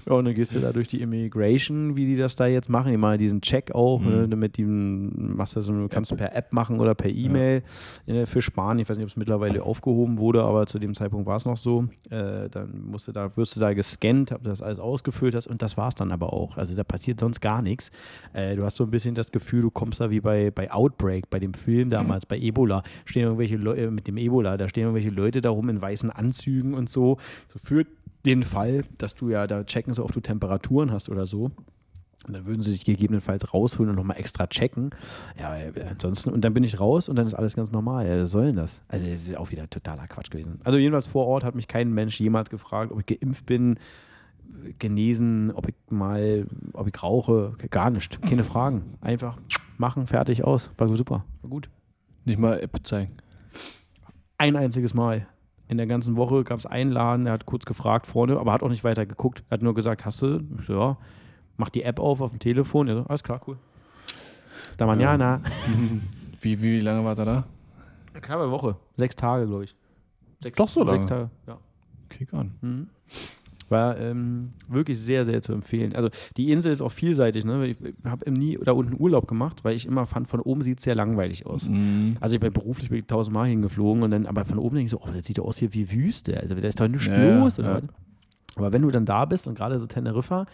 [SPEAKER 2] Ja, und dann gehst du da durch die Immigration, wie die das da jetzt machen. Die machen diesen Check auch,
[SPEAKER 1] Mhm.
[SPEAKER 2] ne, mit dem, machst du so, du kannst per App machen oder per E-Mail äh, für Spanien. Ich weiß nicht, ob es mittlerweile aufgehoben wurde, aber zu dem Zeitpunkt war es noch so. Äh, dann musst du da, wirst du da gescannt, ob du das alles ausgefüllt hast und das war es dann aber auch. Also da passiert sonst gar nichts. Äh, du hast so ein bisschen das Gefühl, du kommst da wie bei, bei Outbreak, bei dem Film damals, bei Ebola. Stehen irgendwelche Leute, mit dem Ebola, da stehen irgendwelche Leute da rum in weißen Anzügen und so. So für den Fall, dass du ja da checken so, ob du Temperaturen hast oder so. Und dann würden sie sich gegebenenfalls rausholen und nochmal extra checken. Ja, äh, ansonsten, und dann bin ich raus und dann ist alles ganz normal. Ja, was soll denn das? Also, das ist auch wieder totaler Quatsch gewesen. Also, jedenfalls vor Ort hat mich kein Mensch jemals gefragt, ob ich geimpft bin, genesen, ob ich mal, ob ich rauche, gar nicht. Keine Fragen. Einfach machen, fertig, aus. War super. War gut.
[SPEAKER 1] Nicht mal App zeigen.
[SPEAKER 2] Ein einziges Mal. In der ganzen Woche gab es einen Laden, der hat kurz gefragt vorne, aber hat auch nicht weiter geguckt. Er hat nur gesagt, hast du? Ich so, ja. Mach die App auf auf dem Telefon. Er so, alles klar, cool. Da man, ja,
[SPEAKER 1] Ja.
[SPEAKER 2] na.
[SPEAKER 1] Wie, wie lange war er da?
[SPEAKER 2] Knappe Woche. Sechs Tage, glaube ich. Sechs,
[SPEAKER 1] Doch so lange?
[SPEAKER 2] Sechs Tage, ja.
[SPEAKER 1] Kick an.
[SPEAKER 2] Mhm. War ähm, wirklich sehr, sehr zu empfehlen. Also die Insel ist auch vielseitig. Ne? Ich habe nie da unten Urlaub gemacht, weil ich immer fand, von oben sieht es sehr langweilig aus.
[SPEAKER 1] Mhm.
[SPEAKER 2] Also ich bin beruflich bin ich tausendmal hingeflogen und dann, aber von oben denke ich so, oh, das sieht doch aus hier wie Wüste. Also da ist doch nichts
[SPEAKER 1] Ja,
[SPEAKER 2] los.
[SPEAKER 1] ja.
[SPEAKER 2] Aber wenn du dann da bist und gerade so Teneriffa,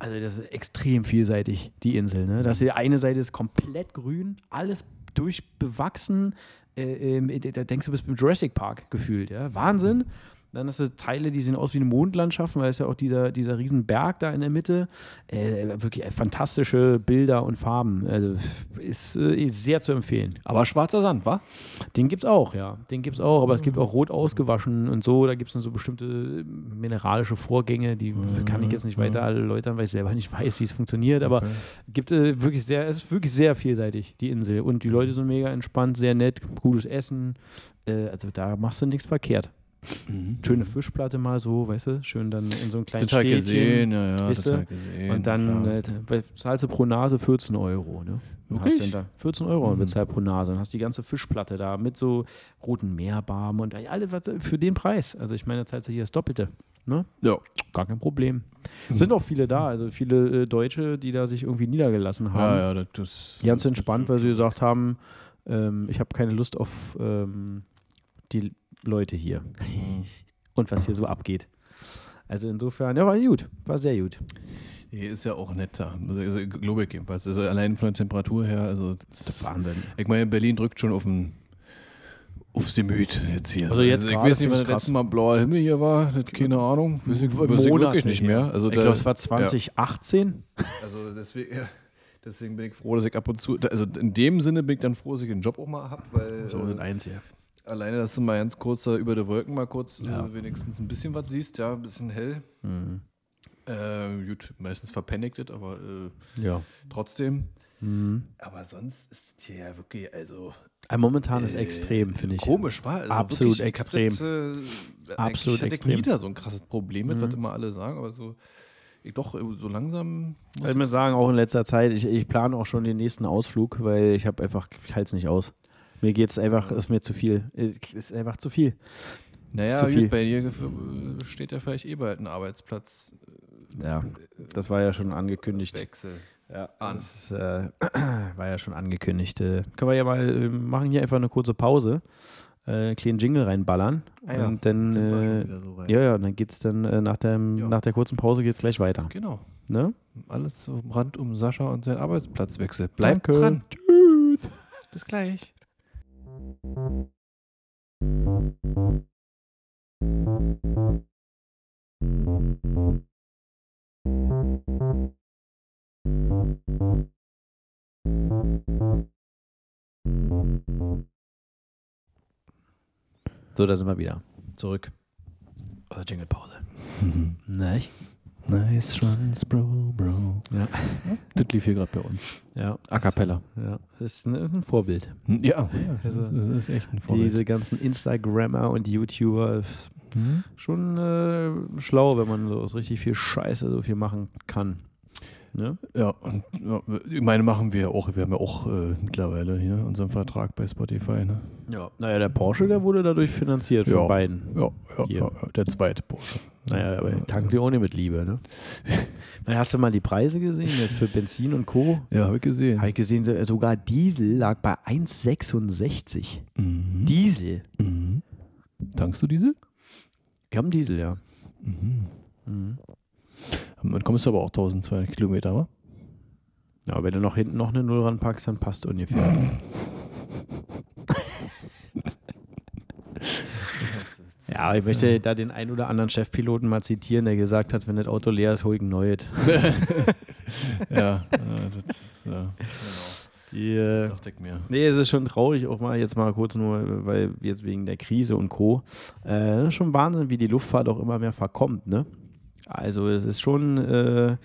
[SPEAKER 2] also das ist extrem vielseitig, die Insel. Ne? Das die eine Seite ist komplett grün, alles durchbewachsen. Äh, ähm, da denkst du, du bist im Jurassic Park gefühlt. Ja? Wahnsinn. Dann hast du Teile, die sehen aus wie eine Mondlandschaft, weil es ja auch dieser, dieser riesen Berg da in der Mitte. Äh, wirklich fantastische Bilder und Farben. Also ist, äh, ist sehr zu empfehlen.
[SPEAKER 1] Aber schwarzer Sand, wa?
[SPEAKER 2] Den gibt es auch, ja. Den gibt es auch, aber es gibt auch rot ausgewaschen und so. Da gibt es dann so bestimmte mineralische Vorgänge, die kann ich jetzt nicht weiter erläutern, weil ich selber nicht weiß, wie es funktioniert. Aber
[SPEAKER 1] Okay.
[SPEAKER 2] gibt äh, wirklich sehr, es ist wirklich sehr vielseitig, die Insel. Und die Leute sind mega entspannt, sehr nett, gutes Essen. Äh, also da machst du nichts verkehrt.
[SPEAKER 1] Mhm.
[SPEAKER 2] Schöne Fischplatte mal so, weißt du, schön dann in so einem kleinen
[SPEAKER 1] ich
[SPEAKER 2] Städtchen.
[SPEAKER 1] gesehen, ja, ja,
[SPEAKER 2] weißt
[SPEAKER 1] ich gesehen.
[SPEAKER 2] Und dann äh, zahlst du pro Nase 14 Euro. Ne?
[SPEAKER 1] Wirklich?
[SPEAKER 2] Hast du da 14 Euro
[SPEAKER 1] Mhm.
[SPEAKER 2] bezahlt pro Nase. Dann hast du die ganze Fischplatte da mit so roten Meerbarben und alle was für den Preis. Also ich meine, da zahlst du hier das Doppelte. Ne?
[SPEAKER 1] Ja.
[SPEAKER 2] Gar kein Problem. Sind auch viele da, also viele äh, Deutsche, die da sich irgendwie niedergelassen haben.
[SPEAKER 1] Ja, ja, das, das
[SPEAKER 2] Ganz entspannt, weil sie gesagt haben, ähm, ich habe keine Lust auf ähm, die Leute hier
[SPEAKER 1] Mhm.
[SPEAKER 2] und was hier so abgeht. Also insofern, ja, war gut, war sehr gut.
[SPEAKER 1] Hier ist ja auch netter. Also, also, ich jedenfalls. Also allein von der Temperatur her, also das,
[SPEAKER 2] Wahnsinn.
[SPEAKER 1] ich meine, Berlin drückt schon auf den aufs Gemüt jetzt hier.
[SPEAKER 2] Also jetzt
[SPEAKER 1] ich
[SPEAKER 2] gerade
[SPEAKER 1] weiß nicht, wann das letzte Mal blauer Himmel hier war, keine Ahnung. Weiß ich, weiß ich wirklich nicht mehr. Also
[SPEAKER 2] ich
[SPEAKER 1] da-
[SPEAKER 2] glaube, es war 2018.
[SPEAKER 1] Also deswegen, ja, deswegen bin ich froh, dass ich ab und zu, also in dem Sinne bin ich dann froh, dass ich einen Job auch mal habe,
[SPEAKER 2] So
[SPEAKER 1] äh,
[SPEAKER 2] ein Einzige.
[SPEAKER 1] Alleine, dass du mal ganz kurz da über die Wolken mal kurz
[SPEAKER 2] Ja.
[SPEAKER 1] äh, wenigstens ein bisschen was siehst, ja, ein bisschen hell.
[SPEAKER 2] Mhm.
[SPEAKER 1] Äh, gut, meistens verpennigt es, aber äh,
[SPEAKER 2] Ja.
[SPEAKER 1] trotzdem.
[SPEAKER 2] Mhm.
[SPEAKER 1] Aber sonst ist hier ja wirklich, also
[SPEAKER 2] Aber momentan ist
[SPEAKER 1] äh,
[SPEAKER 2] extrem, finde ich.
[SPEAKER 1] Komisch, war also
[SPEAKER 2] Absolut
[SPEAKER 1] wirklich,
[SPEAKER 2] extrem.
[SPEAKER 1] Das, äh,
[SPEAKER 2] Absolut
[SPEAKER 1] hatte
[SPEAKER 2] extrem.
[SPEAKER 1] Ich nie da so ein krasses Problem mit,
[SPEAKER 2] Mhm.
[SPEAKER 1] was immer alle sagen, aber so, ich doch äh, so langsam. muss
[SPEAKER 2] Ich muss sagen, auch in letzter Zeit, ich, ich plane auch schon den nächsten Ausflug, weil ich habe einfach, ich halte es nicht aus. Mir geht es einfach, ist mir zu viel. Ist einfach zu viel.
[SPEAKER 1] Naja,
[SPEAKER 2] zu viel.
[SPEAKER 1] bei dir äh, steht ja vielleicht eh bald ein Arbeitsplatz.
[SPEAKER 2] Ja, das war ja schon angekündigt.
[SPEAKER 1] Wechsel.
[SPEAKER 2] Ja,
[SPEAKER 1] An.
[SPEAKER 2] das äh, war ja schon angekündigt. Äh, können wir ja mal äh, machen hier einfach eine kurze Pause, äh, kleinen Jingle reinballern
[SPEAKER 1] Ah ja,
[SPEAKER 2] und dann
[SPEAKER 1] wir
[SPEAKER 2] äh,
[SPEAKER 1] so
[SPEAKER 2] ja ja, dann geht's dann äh, nach dem
[SPEAKER 1] Ja.
[SPEAKER 2] nach der kurzen Pause geht's gleich weiter.
[SPEAKER 1] Genau.
[SPEAKER 2] Ne?
[SPEAKER 1] Alles so rund um Sascha und seinen Arbeitsplatzwechsel. Bleibt
[SPEAKER 2] Danke.
[SPEAKER 1] dran.
[SPEAKER 2] Tschüss.
[SPEAKER 1] Bis gleich.
[SPEAKER 2] So, da sind wir wieder. Zurück. Oder Jingle-Pause. Mhm. Nicht?
[SPEAKER 1] Nice runs, bro, bro.
[SPEAKER 2] Ja.
[SPEAKER 1] Das lief hier gerade bei uns.
[SPEAKER 2] Ja.
[SPEAKER 1] A cappella.
[SPEAKER 2] Ja. Das ist ein, Vorbild.
[SPEAKER 1] Hm, Ja,
[SPEAKER 2] Also,
[SPEAKER 1] das, ist, das ist echt ein Vorbild.
[SPEAKER 2] Diese ganzen Instagrammer und YouTuber,
[SPEAKER 1] Hm?
[SPEAKER 2] schon äh, schlau, wenn man so aus richtig viel Scheiße so viel machen kann. Ne?
[SPEAKER 1] Ja, und ja, ich meine, machen wir auch. Wir haben ja auch äh, mittlerweile hier unseren Vertrag bei Spotify. Ne?
[SPEAKER 2] Ja. Naja, der Porsche, der wurde dadurch finanziert von
[SPEAKER 1] Ja.
[SPEAKER 2] beiden.
[SPEAKER 1] Ja, ja, ja, der zweite Porsche.
[SPEAKER 2] Naja, aber tanken sie auch nicht mit Liebe, ne? Na, Hast du mal die Preise gesehen jetzt für Benzin und Co.?
[SPEAKER 1] Ja, habe ich gesehen.
[SPEAKER 2] Habe ich gesehen, so- sogar Diesel lag bei 1,66.
[SPEAKER 1] Mhm.
[SPEAKER 2] Diesel?
[SPEAKER 1] Mhm. Tankst du diese?
[SPEAKER 2] Wir haben Diesel, ja.
[SPEAKER 1] Mhm.
[SPEAKER 2] Mhm.
[SPEAKER 1] Dann kommst du aber auch 1200 Kilometer, wa?
[SPEAKER 2] Ja, wenn du noch hinten noch eine Null ranpackst, dann passt ungefähr. ja, ich möchte da den ein oder anderen Chefpiloten mal zitieren, der gesagt hat, wenn das Auto leer ist, hol ich ein neues.
[SPEAKER 1] ja, das ja,
[SPEAKER 2] Die, äh,
[SPEAKER 1] dachte ich mir.
[SPEAKER 2] Nee, es ist schon traurig, auch mal jetzt mal kurz nur, weil jetzt wegen der Krise und Co. Äh, das ist schon Wahnsinn, wie die Luftfahrt auch immer mehr verkommt, ne? Also es ist schon äh,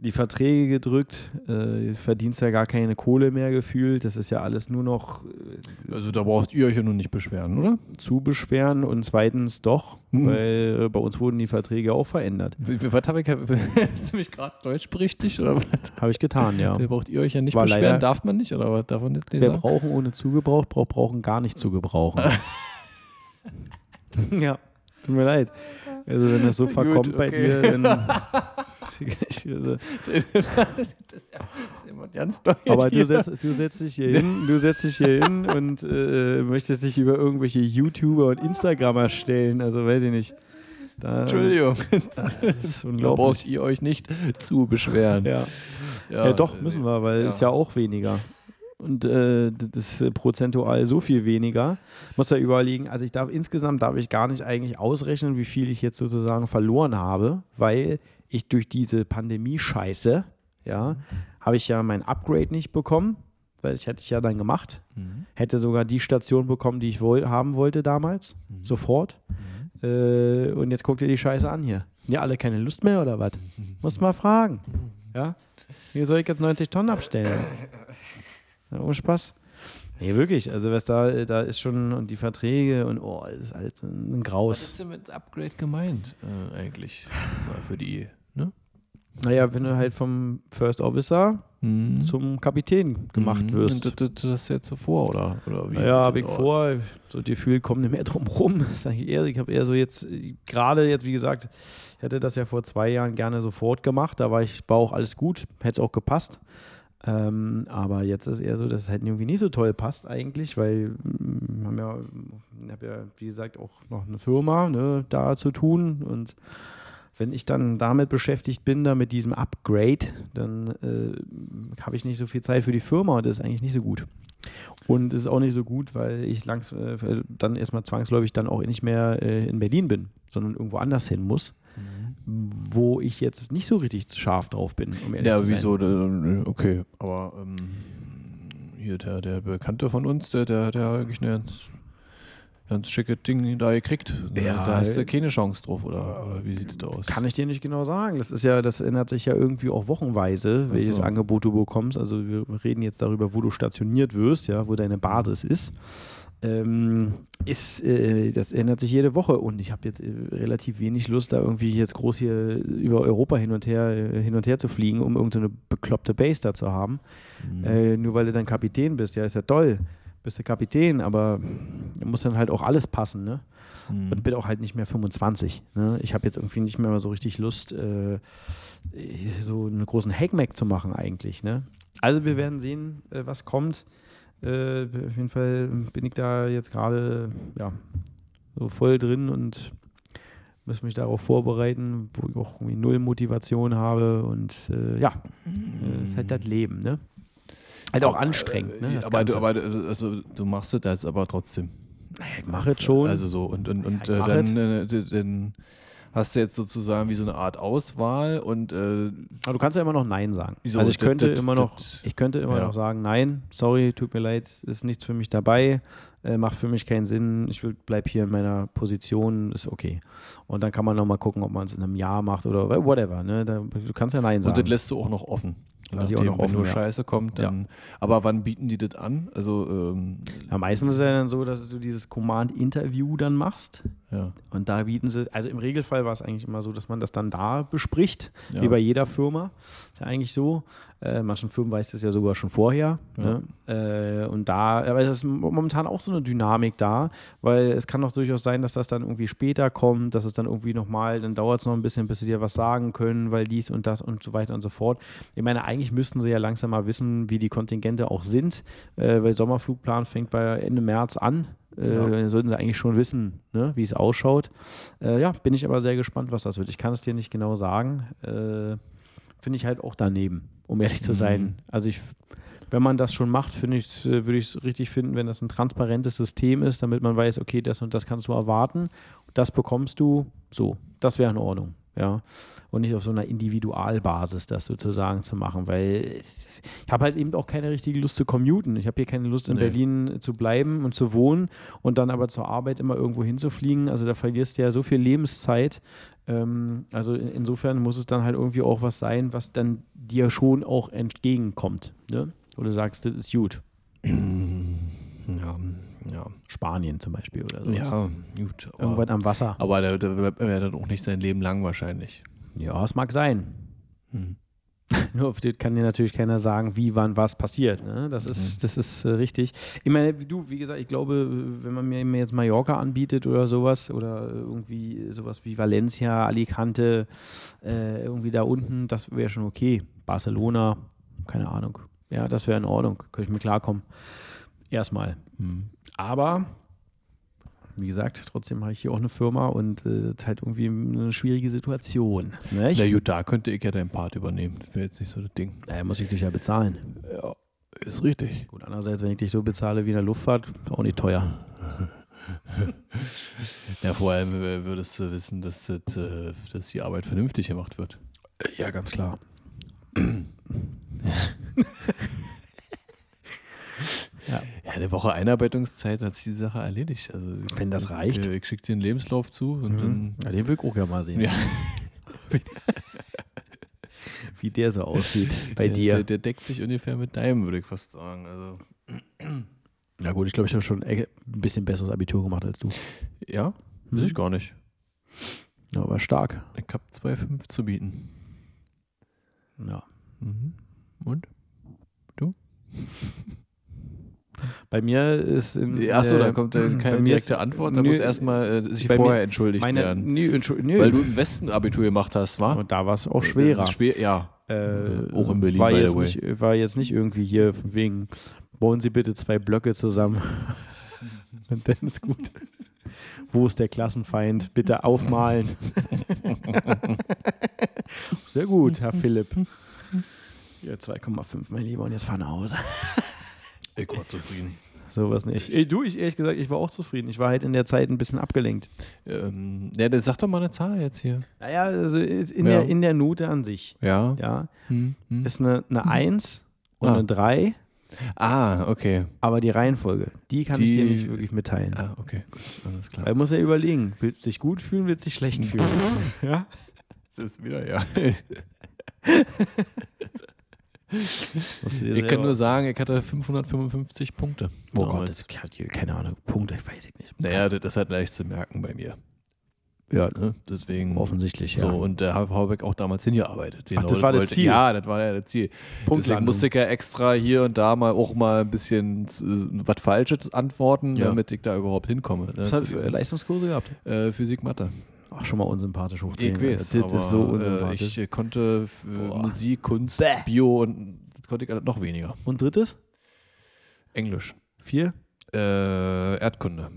[SPEAKER 2] die Verträge gedrückt, äh, verdienst ja gar keine Kohle mehr gefühlt. Das ist ja alles nur noch äh,
[SPEAKER 1] Also da braucht ihr euch ja nun nicht beschweren, oder?
[SPEAKER 2] zu beschweren und zweitens doch,
[SPEAKER 1] Mhm.
[SPEAKER 2] weil äh, bei uns wurden die Verträge auch verändert.
[SPEAKER 1] Was habe ich, hast du mich gerade deutsch berichtigt oder was?
[SPEAKER 2] Habe ich getan, ja.
[SPEAKER 1] Da braucht ihr euch ja nicht
[SPEAKER 2] War
[SPEAKER 1] beschweren,
[SPEAKER 2] leider-
[SPEAKER 1] darf man nicht, oder was darf man nicht
[SPEAKER 2] Wer
[SPEAKER 1] sagen?
[SPEAKER 2] brauchen ohne zugebraucht, braucht brauchen gar nicht zu gebrauchen. ja, tut mir leid. Also wenn das so
[SPEAKER 1] Gut,
[SPEAKER 2] verkommt bei
[SPEAKER 1] okay.
[SPEAKER 2] dir, dann. also,
[SPEAKER 1] das ist ja immer ganz neu.
[SPEAKER 2] aber du setzt, du setzt dich hier hin, du setzt dich hier hin und äh, möchtest dich über irgendwelche YouTuber und Instagrammer stellen. Also weiß ich nicht. Da,
[SPEAKER 1] Entschuldigung,
[SPEAKER 2] Das ist
[SPEAKER 1] da braucht ihr euch nicht zu beschweren.
[SPEAKER 2] Ja. Ja, doch, müssen wir, weil
[SPEAKER 1] ja.
[SPEAKER 2] ist ja auch weniger. Und äh, das ist prozentual so viel weniger. Muss ja überlegen, also ich darf insgesamt darf ich gar nicht eigentlich ausrechnen, wie viel ich jetzt sozusagen verloren habe, weil ich durch diese Pandemie-Scheiße, ja, habe ich ja mein Upgrade nicht bekommen, weil ich hätte ich ja dann gemacht.
[SPEAKER 1] Mhm.
[SPEAKER 2] Hätte sogar die Station bekommen, die ich woll haben wollte damals,
[SPEAKER 1] Mhm.
[SPEAKER 2] sofort. Äh, und jetzt guckt ihr die Scheiße an hier. Ja, alle keine Lust mehr oder was? Muss mal fragen. Ja? Wie soll ich jetzt 90 Tonnen abstellen? Ja, ohne Spaß. Nee, wirklich. Also, was da, da ist schon, und die Verträge und oh, das ist halt ein
[SPEAKER 1] Was
[SPEAKER 2] Graus.
[SPEAKER 1] ist denn mit Upgrade gemeint äh, eigentlich? Mal für die, ne?
[SPEAKER 2] Naja, wenn du halt vom First Officer
[SPEAKER 1] Mhm.
[SPEAKER 2] zum Kapitän gemacht
[SPEAKER 1] Mhm.
[SPEAKER 2] wirst.
[SPEAKER 1] Das, das, das jetzt so vor, oder? oder wie
[SPEAKER 2] Ja, habe
[SPEAKER 1] das
[SPEAKER 2] ich
[SPEAKER 1] aus?
[SPEAKER 2] vor. So das Gefühl, kommt nicht mehr drum rum. Sag ich eher. Ich habe eher so jetzt, gerade jetzt, wie gesagt, ich hätte das ja vor zwei Jahren gerne sofort gemacht. Da war ich, war auch alles gut, hätte es auch gepasst. Ähm, aber jetzt ist eher so, dass es halt irgendwie nicht so toll passt eigentlich, weil mm, haben ja, ich ja, wie gesagt, auch noch eine Firma ne, da zu tun. Und wenn ich dann damit beschäftigt bin, da mit diesem Upgrade, dann äh, habe ich nicht so viel Zeit für die Firma und das ist eigentlich nicht so gut. Und es ist auch nicht so gut, weil ich langs äh, dann erstmal zwangsläufig dann auch nicht mehr äh, in Berlin bin, sondern irgendwo anders hin muss, wo ich jetzt nicht so richtig scharf drauf bin, um ehrlich
[SPEAKER 1] Ja,
[SPEAKER 2] zu sein.
[SPEAKER 1] wieso? äh, Okay, aber ähm, hier der, der Bekannte von uns, der, der, hat wirklich eine ganz, ganz schicke Ding da gekriegt.
[SPEAKER 2] Ja,
[SPEAKER 1] da hast du keine Chance drauf, oder, oder wie sieht das aus?
[SPEAKER 2] Kann ich dir nicht genau sagen. Das ist ja, das ändert sich ja irgendwie auch wochenweise,
[SPEAKER 1] Ach
[SPEAKER 2] welches
[SPEAKER 1] so.
[SPEAKER 2] Angebot du bekommst. Also wir reden jetzt darüber, wo du stationiert wirst, ja, wo deine Basis ist. Ähm, ist äh, das ändert sich jede Woche und ich habe jetzt äh, relativ wenig Lust, da irgendwie jetzt groß hier über Europa hin und her, äh, hin und her zu fliegen, um irgendeine bekloppte Base da zu haben.
[SPEAKER 1] Mhm.
[SPEAKER 2] Äh, nur weil du dann Kapitän bist, ja, ist ja toll. Bist du Kapitän, aber da muss dann halt auch alles passen, ne?
[SPEAKER 1] Mhm.
[SPEAKER 2] und bin auch halt nicht mehr 25. Ne? Ich habe jetzt irgendwie nicht mehr so richtig Lust, äh, so einen großen Hackmack zu machen eigentlich. Ne? Also wir werden sehen, äh, was kommt. Äh, auf jeden Fall bin ich da jetzt gerade ja, so voll drin und muss mich darauf vorbereiten, wo ich auch irgendwie null Motivation habe und äh, ja, äh, ist halt das Leben, ne? Halt auch anstrengend, ne? das
[SPEAKER 1] aber du, aber also, du machst das aber trotzdem.
[SPEAKER 2] Naja, ich mache es schon.
[SPEAKER 1] Also so und, und, und
[SPEAKER 2] Ja,
[SPEAKER 1] äh, dann, äh, dann hast du jetzt sozusagen wie so eine Art Auswahl und äh,
[SPEAKER 2] Aber du kannst ja immer noch Nein sagen.
[SPEAKER 1] Wieso?
[SPEAKER 2] Also ich könnte
[SPEAKER 1] das-
[SPEAKER 2] immer noch,
[SPEAKER 1] das-
[SPEAKER 2] ich könnte immer
[SPEAKER 1] ja.
[SPEAKER 2] noch sagen, nein, sorry, tut mir leid, ist nichts für mich dabei. äh, macht für mich keinen Sinn, ich bleibe hier in meiner Position, ist okay. Und dann kann man nochmal gucken, ob man es in einem Jahr macht oder whatever. Ne? Da, du kannst ja Nein sagen.
[SPEAKER 1] Und das lässt du auch noch offen.
[SPEAKER 2] Lass ich auch noch
[SPEAKER 1] wenn nur
[SPEAKER 2] ja.
[SPEAKER 1] Scheiße kommt, dann. Aber wann bieten die das an? Also, ähm,
[SPEAKER 2] Ja, meistens ist es ja dann so, dass du dieses Command-Interview dann machst.
[SPEAKER 1] Ja.
[SPEAKER 2] Und da bieten sie, also im Regelfall war es eigentlich immer so, dass man das dann da bespricht,
[SPEAKER 1] Ja.
[SPEAKER 2] wie bei jeder Firma. Ist ja eigentlich so. Äh, manchen Firmen weiß das ja sogar schon vorher. Ne? Äh, und da, aber es ist momentan auch so eine Dynamik da, weil es kann doch durchaus sein, dass das dann irgendwie später kommt, dass es dann irgendwie nochmal, dann dauert es noch ein bisschen, bis sie dir was sagen können, weil dies und das und so weiter und so fort. Ich meine, eigentlich müssten sie ja langsam mal wissen, wie die Kontingente auch sind, äh, weil Sommerflugplan fängt bei Ende März an. Äh,
[SPEAKER 1] Ja.
[SPEAKER 2] Sollten sie eigentlich schon wissen, ne, wie es ausschaut. Äh, ja, bin ich aber sehr gespannt, was das wird. Ich kann es dir nicht genau sagen. Äh, finde ich halt auch daneben, um ehrlich zu sein. Also ich, wenn man das schon macht, finde ich, äh, würde ich es richtig finden, wenn das ein transparentes System ist, damit man weiß, okay, das und das kannst du erwarten, das bekommst du, so, das wäre in Ordnung, ja. Und nicht auf so einer Individualbasis das sozusagen zu machen, weil ich habe halt eben auch keine richtige Lust zu commuten. Ich habe hier keine Lust in
[SPEAKER 1] Nee.
[SPEAKER 2] Berlin zu bleiben und zu wohnen und dann aber zur Arbeit immer irgendwo hinzufliegen. Also da verlierst du ja so viel Lebenszeit. Ähm, also in, insofern muss es dann halt irgendwie auch was sein, was dann dir schon auch entgegenkommt. Ne? Du sagst, das ist gut.
[SPEAKER 1] Ja, ja.
[SPEAKER 2] Spanien zum Beispiel oder so.
[SPEAKER 1] Ja, gut.
[SPEAKER 2] Irgendwas am Wasser.
[SPEAKER 1] aber der, der ja dann auch nicht sein Leben lang wahrscheinlich.
[SPEAKER 2] Ja, es mag sein.
[SPEAKER 1] Hm.
[SPEAKER 2] Nur auf das kann dir natürlich keiner sagen, wie, wann, was passiert. Ne? Das ist, das ist äh, richtig. Ich meine, du, wie gesagt, ich glaube, wenn man mir jetzt Mallorca anbietet oder sowas oder irgendwie sowas wie Valencia, Alicante, äh, irgendwie da unten, das wäre schon okay. Barcelona, keine Ahnung. Ja, das wäre in Ordnung. Könnte ich mir klarkommen. Erstmal.
[SPEAKER 1] Hm.
[SPEAKER 2] Aber, wie gesagt, trotzdem habe ich hier auch eine Firma und äh, das ist halt irgendwie eine schwierige Situation. Ne?
[SPEAKER 1] Na gut, da könnte ich ja deinen Part übernehmen. Das wäre jetzt nicht so das Ding.
[SPEAKER 2] Naja, muss ich dich ja bezahlen.
[SPEAKER 1] Ja, ist richtig.
[SPEAKER 2] Gut, andererseits, wenn ich dich so bezahle wie in der Luftfahrt, auch nicht teuer.
[SPEAKER 1] Ja, vor allem äh, würdest du wissen, dass, das, äh, dass die Arbeit vernünftig gemacht wird.
[SPEAKER 2] Ja, ganz klar. ja.
[SPEAKER 1] Ja, eine Woche Einarbeitungszeit hat sich die Sache erledigt. Also,
[SPEAKER 2] Wenn das reicht.
[SPEAKER 1] Ich, ich schicke dir einen Lebenslauf zu und dann.
[SPEAKER 2] ja, den will ich auch ja mal sehen.
[SPEAKER 1] Ja,
[SPEAKER 2] Wie der so aussieht bei
[SPEAKER 1] der,
[SPEAKER 2] dir.
[SPEAKER 1] Der, der deckt sich ungefähr mit deinem, würde ich fast sagen. Also,
[SPEAKER 2] Na gut, ich glaube, ich habe schon ein bisschen besseres Abitur gemacht als du.
[SPEAKER 1] ja, weiß ich gar nicht.
[SPEAKER 2] Ja, aber stark.
[SPEAKER 1] Ich habe 2,5 zu bieten.
[SPEAKER 2] Ja.
[SPEAKER 1] Mhm. Und?
[SPEAKER 2] Bei mir ist in.
[SPEAKER 1] Achso, da
[SPEAKER 2] äh,
[SPEAKER 1] kommt äh, keine direkte Antwort. Da
[SPEAKER 2] nö,
[SPEAKER 1] muss erstmal äh, sich
[SPEAKER 2] mir-
[SPEAKER 1] vorher entschuldigt
[SPEAKER 2] meine,
[SPEAKER 1] werden.
[SPEAKER 2] nö, Entschuldigung, nö.
[SPEAKER 1] Weil du im Westen Abitur gemacht hast, war?
[SPEAKER 2] Und da war es auch schwerer.
[SPEAKER 1] Das ist schwer, ja.
[SPEAKER 2] Äh,
[SPEAKER 1] Auch in Berlin,
[SPEAKER 2] war jetzt, nicht, war jetzt nicht irgendwie hier von wegen, bauen Sie bitte zwei Blöcke zusammen. Und dann ist gut. Wo ist der Klassenfeind? Bitte aufmalen. Sehr gut, Herr Philipp. Ja, 2,5, mein Lieber, und jetzt fahr nach Hause.
[SPEAKER 1] Ich war zufrieden.
[SPEAKER 2] Sowas nicht. Ey, du, ich ehrlich gesagt, ich war auch zufrieden. Ich war halt in der Zeit ein bisschen abgelenkt.
[SPEAKER 1] Ähm, ja, dann sag doch mal eine Zahl jetzt hier.
[SPEAKER 2] Naja, also in,
[SPEAKER 1] Ja.
[SPEAKER 2] der, in der Note an sich,
[SPEAKER 1] Ja.
[SPEAKER 2] ja,
[SPEAKER 1] Hm, hm.
[SPEAKER 2] ist eine, eine 1 und
[SPEAKER 1] Ah.
[SPEAKER 2] eine 3.
[SPEAKER 1] Ah, okay.
[SPEAKER 2] Aber die Reihenfolge, die kann ich
[SPEAKER 1] Die-
[SPEAKER 2] dir nicht wirklich mitteilen.
[SPEAKER 1] Ah, okay. Gut, alles klar.
[SPEAKER 2] Weil muss ja überlegen, willst du dich gut fühlen, willst du dich schlecht fühlen? ja?
[SPEAKER 1] Das ist wieder, ja.
[SPEAKER 2] Du
[SPEAKER 1] Ich kann nur sagen, ich hatte 555 Punkte.
[SPEAKER 2] Oh Gott, das hat hier keine Ahnung. Punkte, weiß ich nicht.
[SPEAKER 1] Naja, das ist halt leicht zu merken bei mir.
[SPEAKER 2] Ja,
[SPEAKER 1] Ne? Deswegen.
[SPEAKER 2] offensichtlich, ja.
[SPEAKER 1] So, und der Herr Habeck auch damals hingearbeitet.
[SPEAKER 2] Ach, das war das Ziel?
[SPEAKER 1] Ja, das war ja das Ziel. Deswegen
[SPEAKER 2] Punktlandung.
[SPEAKER 1] musste ich ja extra hier und da mal auch mal ein bisschen was Falsches antworten,
[SPEAKER 2] Ja.
[SPEAKER 1] damit ich da überhaupt hinkomme. Ne?
[SPEAKER 2] Was hat
[SPEAKER 1] Zu
[SPEAKER 2] für Leistungskurse gehabt?
[SPEAKER 1] äh, Physik, Mathe.
[SPEAKER 2] Ach, schon mal unsympathisch hochziehen.
[SPEAKER 1] Ich weiß,
[SPEAKER 2] das ist so
[SPEAKER 1] Äh,
[SPEAKER 2] unsympathisch.
[SPEAKER 1] ich konnte äh,
[SPEAKER 2] Boah.
[SPEAKER 1] Musik, Kunst,
[SPEAKER 2] Bäh.
[SPEAKER 1] Bio und das konnte ich noch weniger.
[SPEAKER 2] Und drittes?
[SPEAKER 1] Englisch.
[SPEAKER 2] Vier?
[SPEAKER 1] Äh, Erdkunde.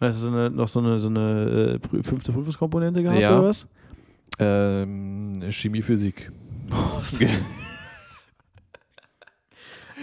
[SPEAKER 2] Hast du so eine, noch so eine, so eine äh, fünfte Prüfungskomponente gehabt
[SPEAKER 1] Ja.
[SPEAKER 2] oder was?
[SPEAKER 1] Ähm, Chemie, Physik.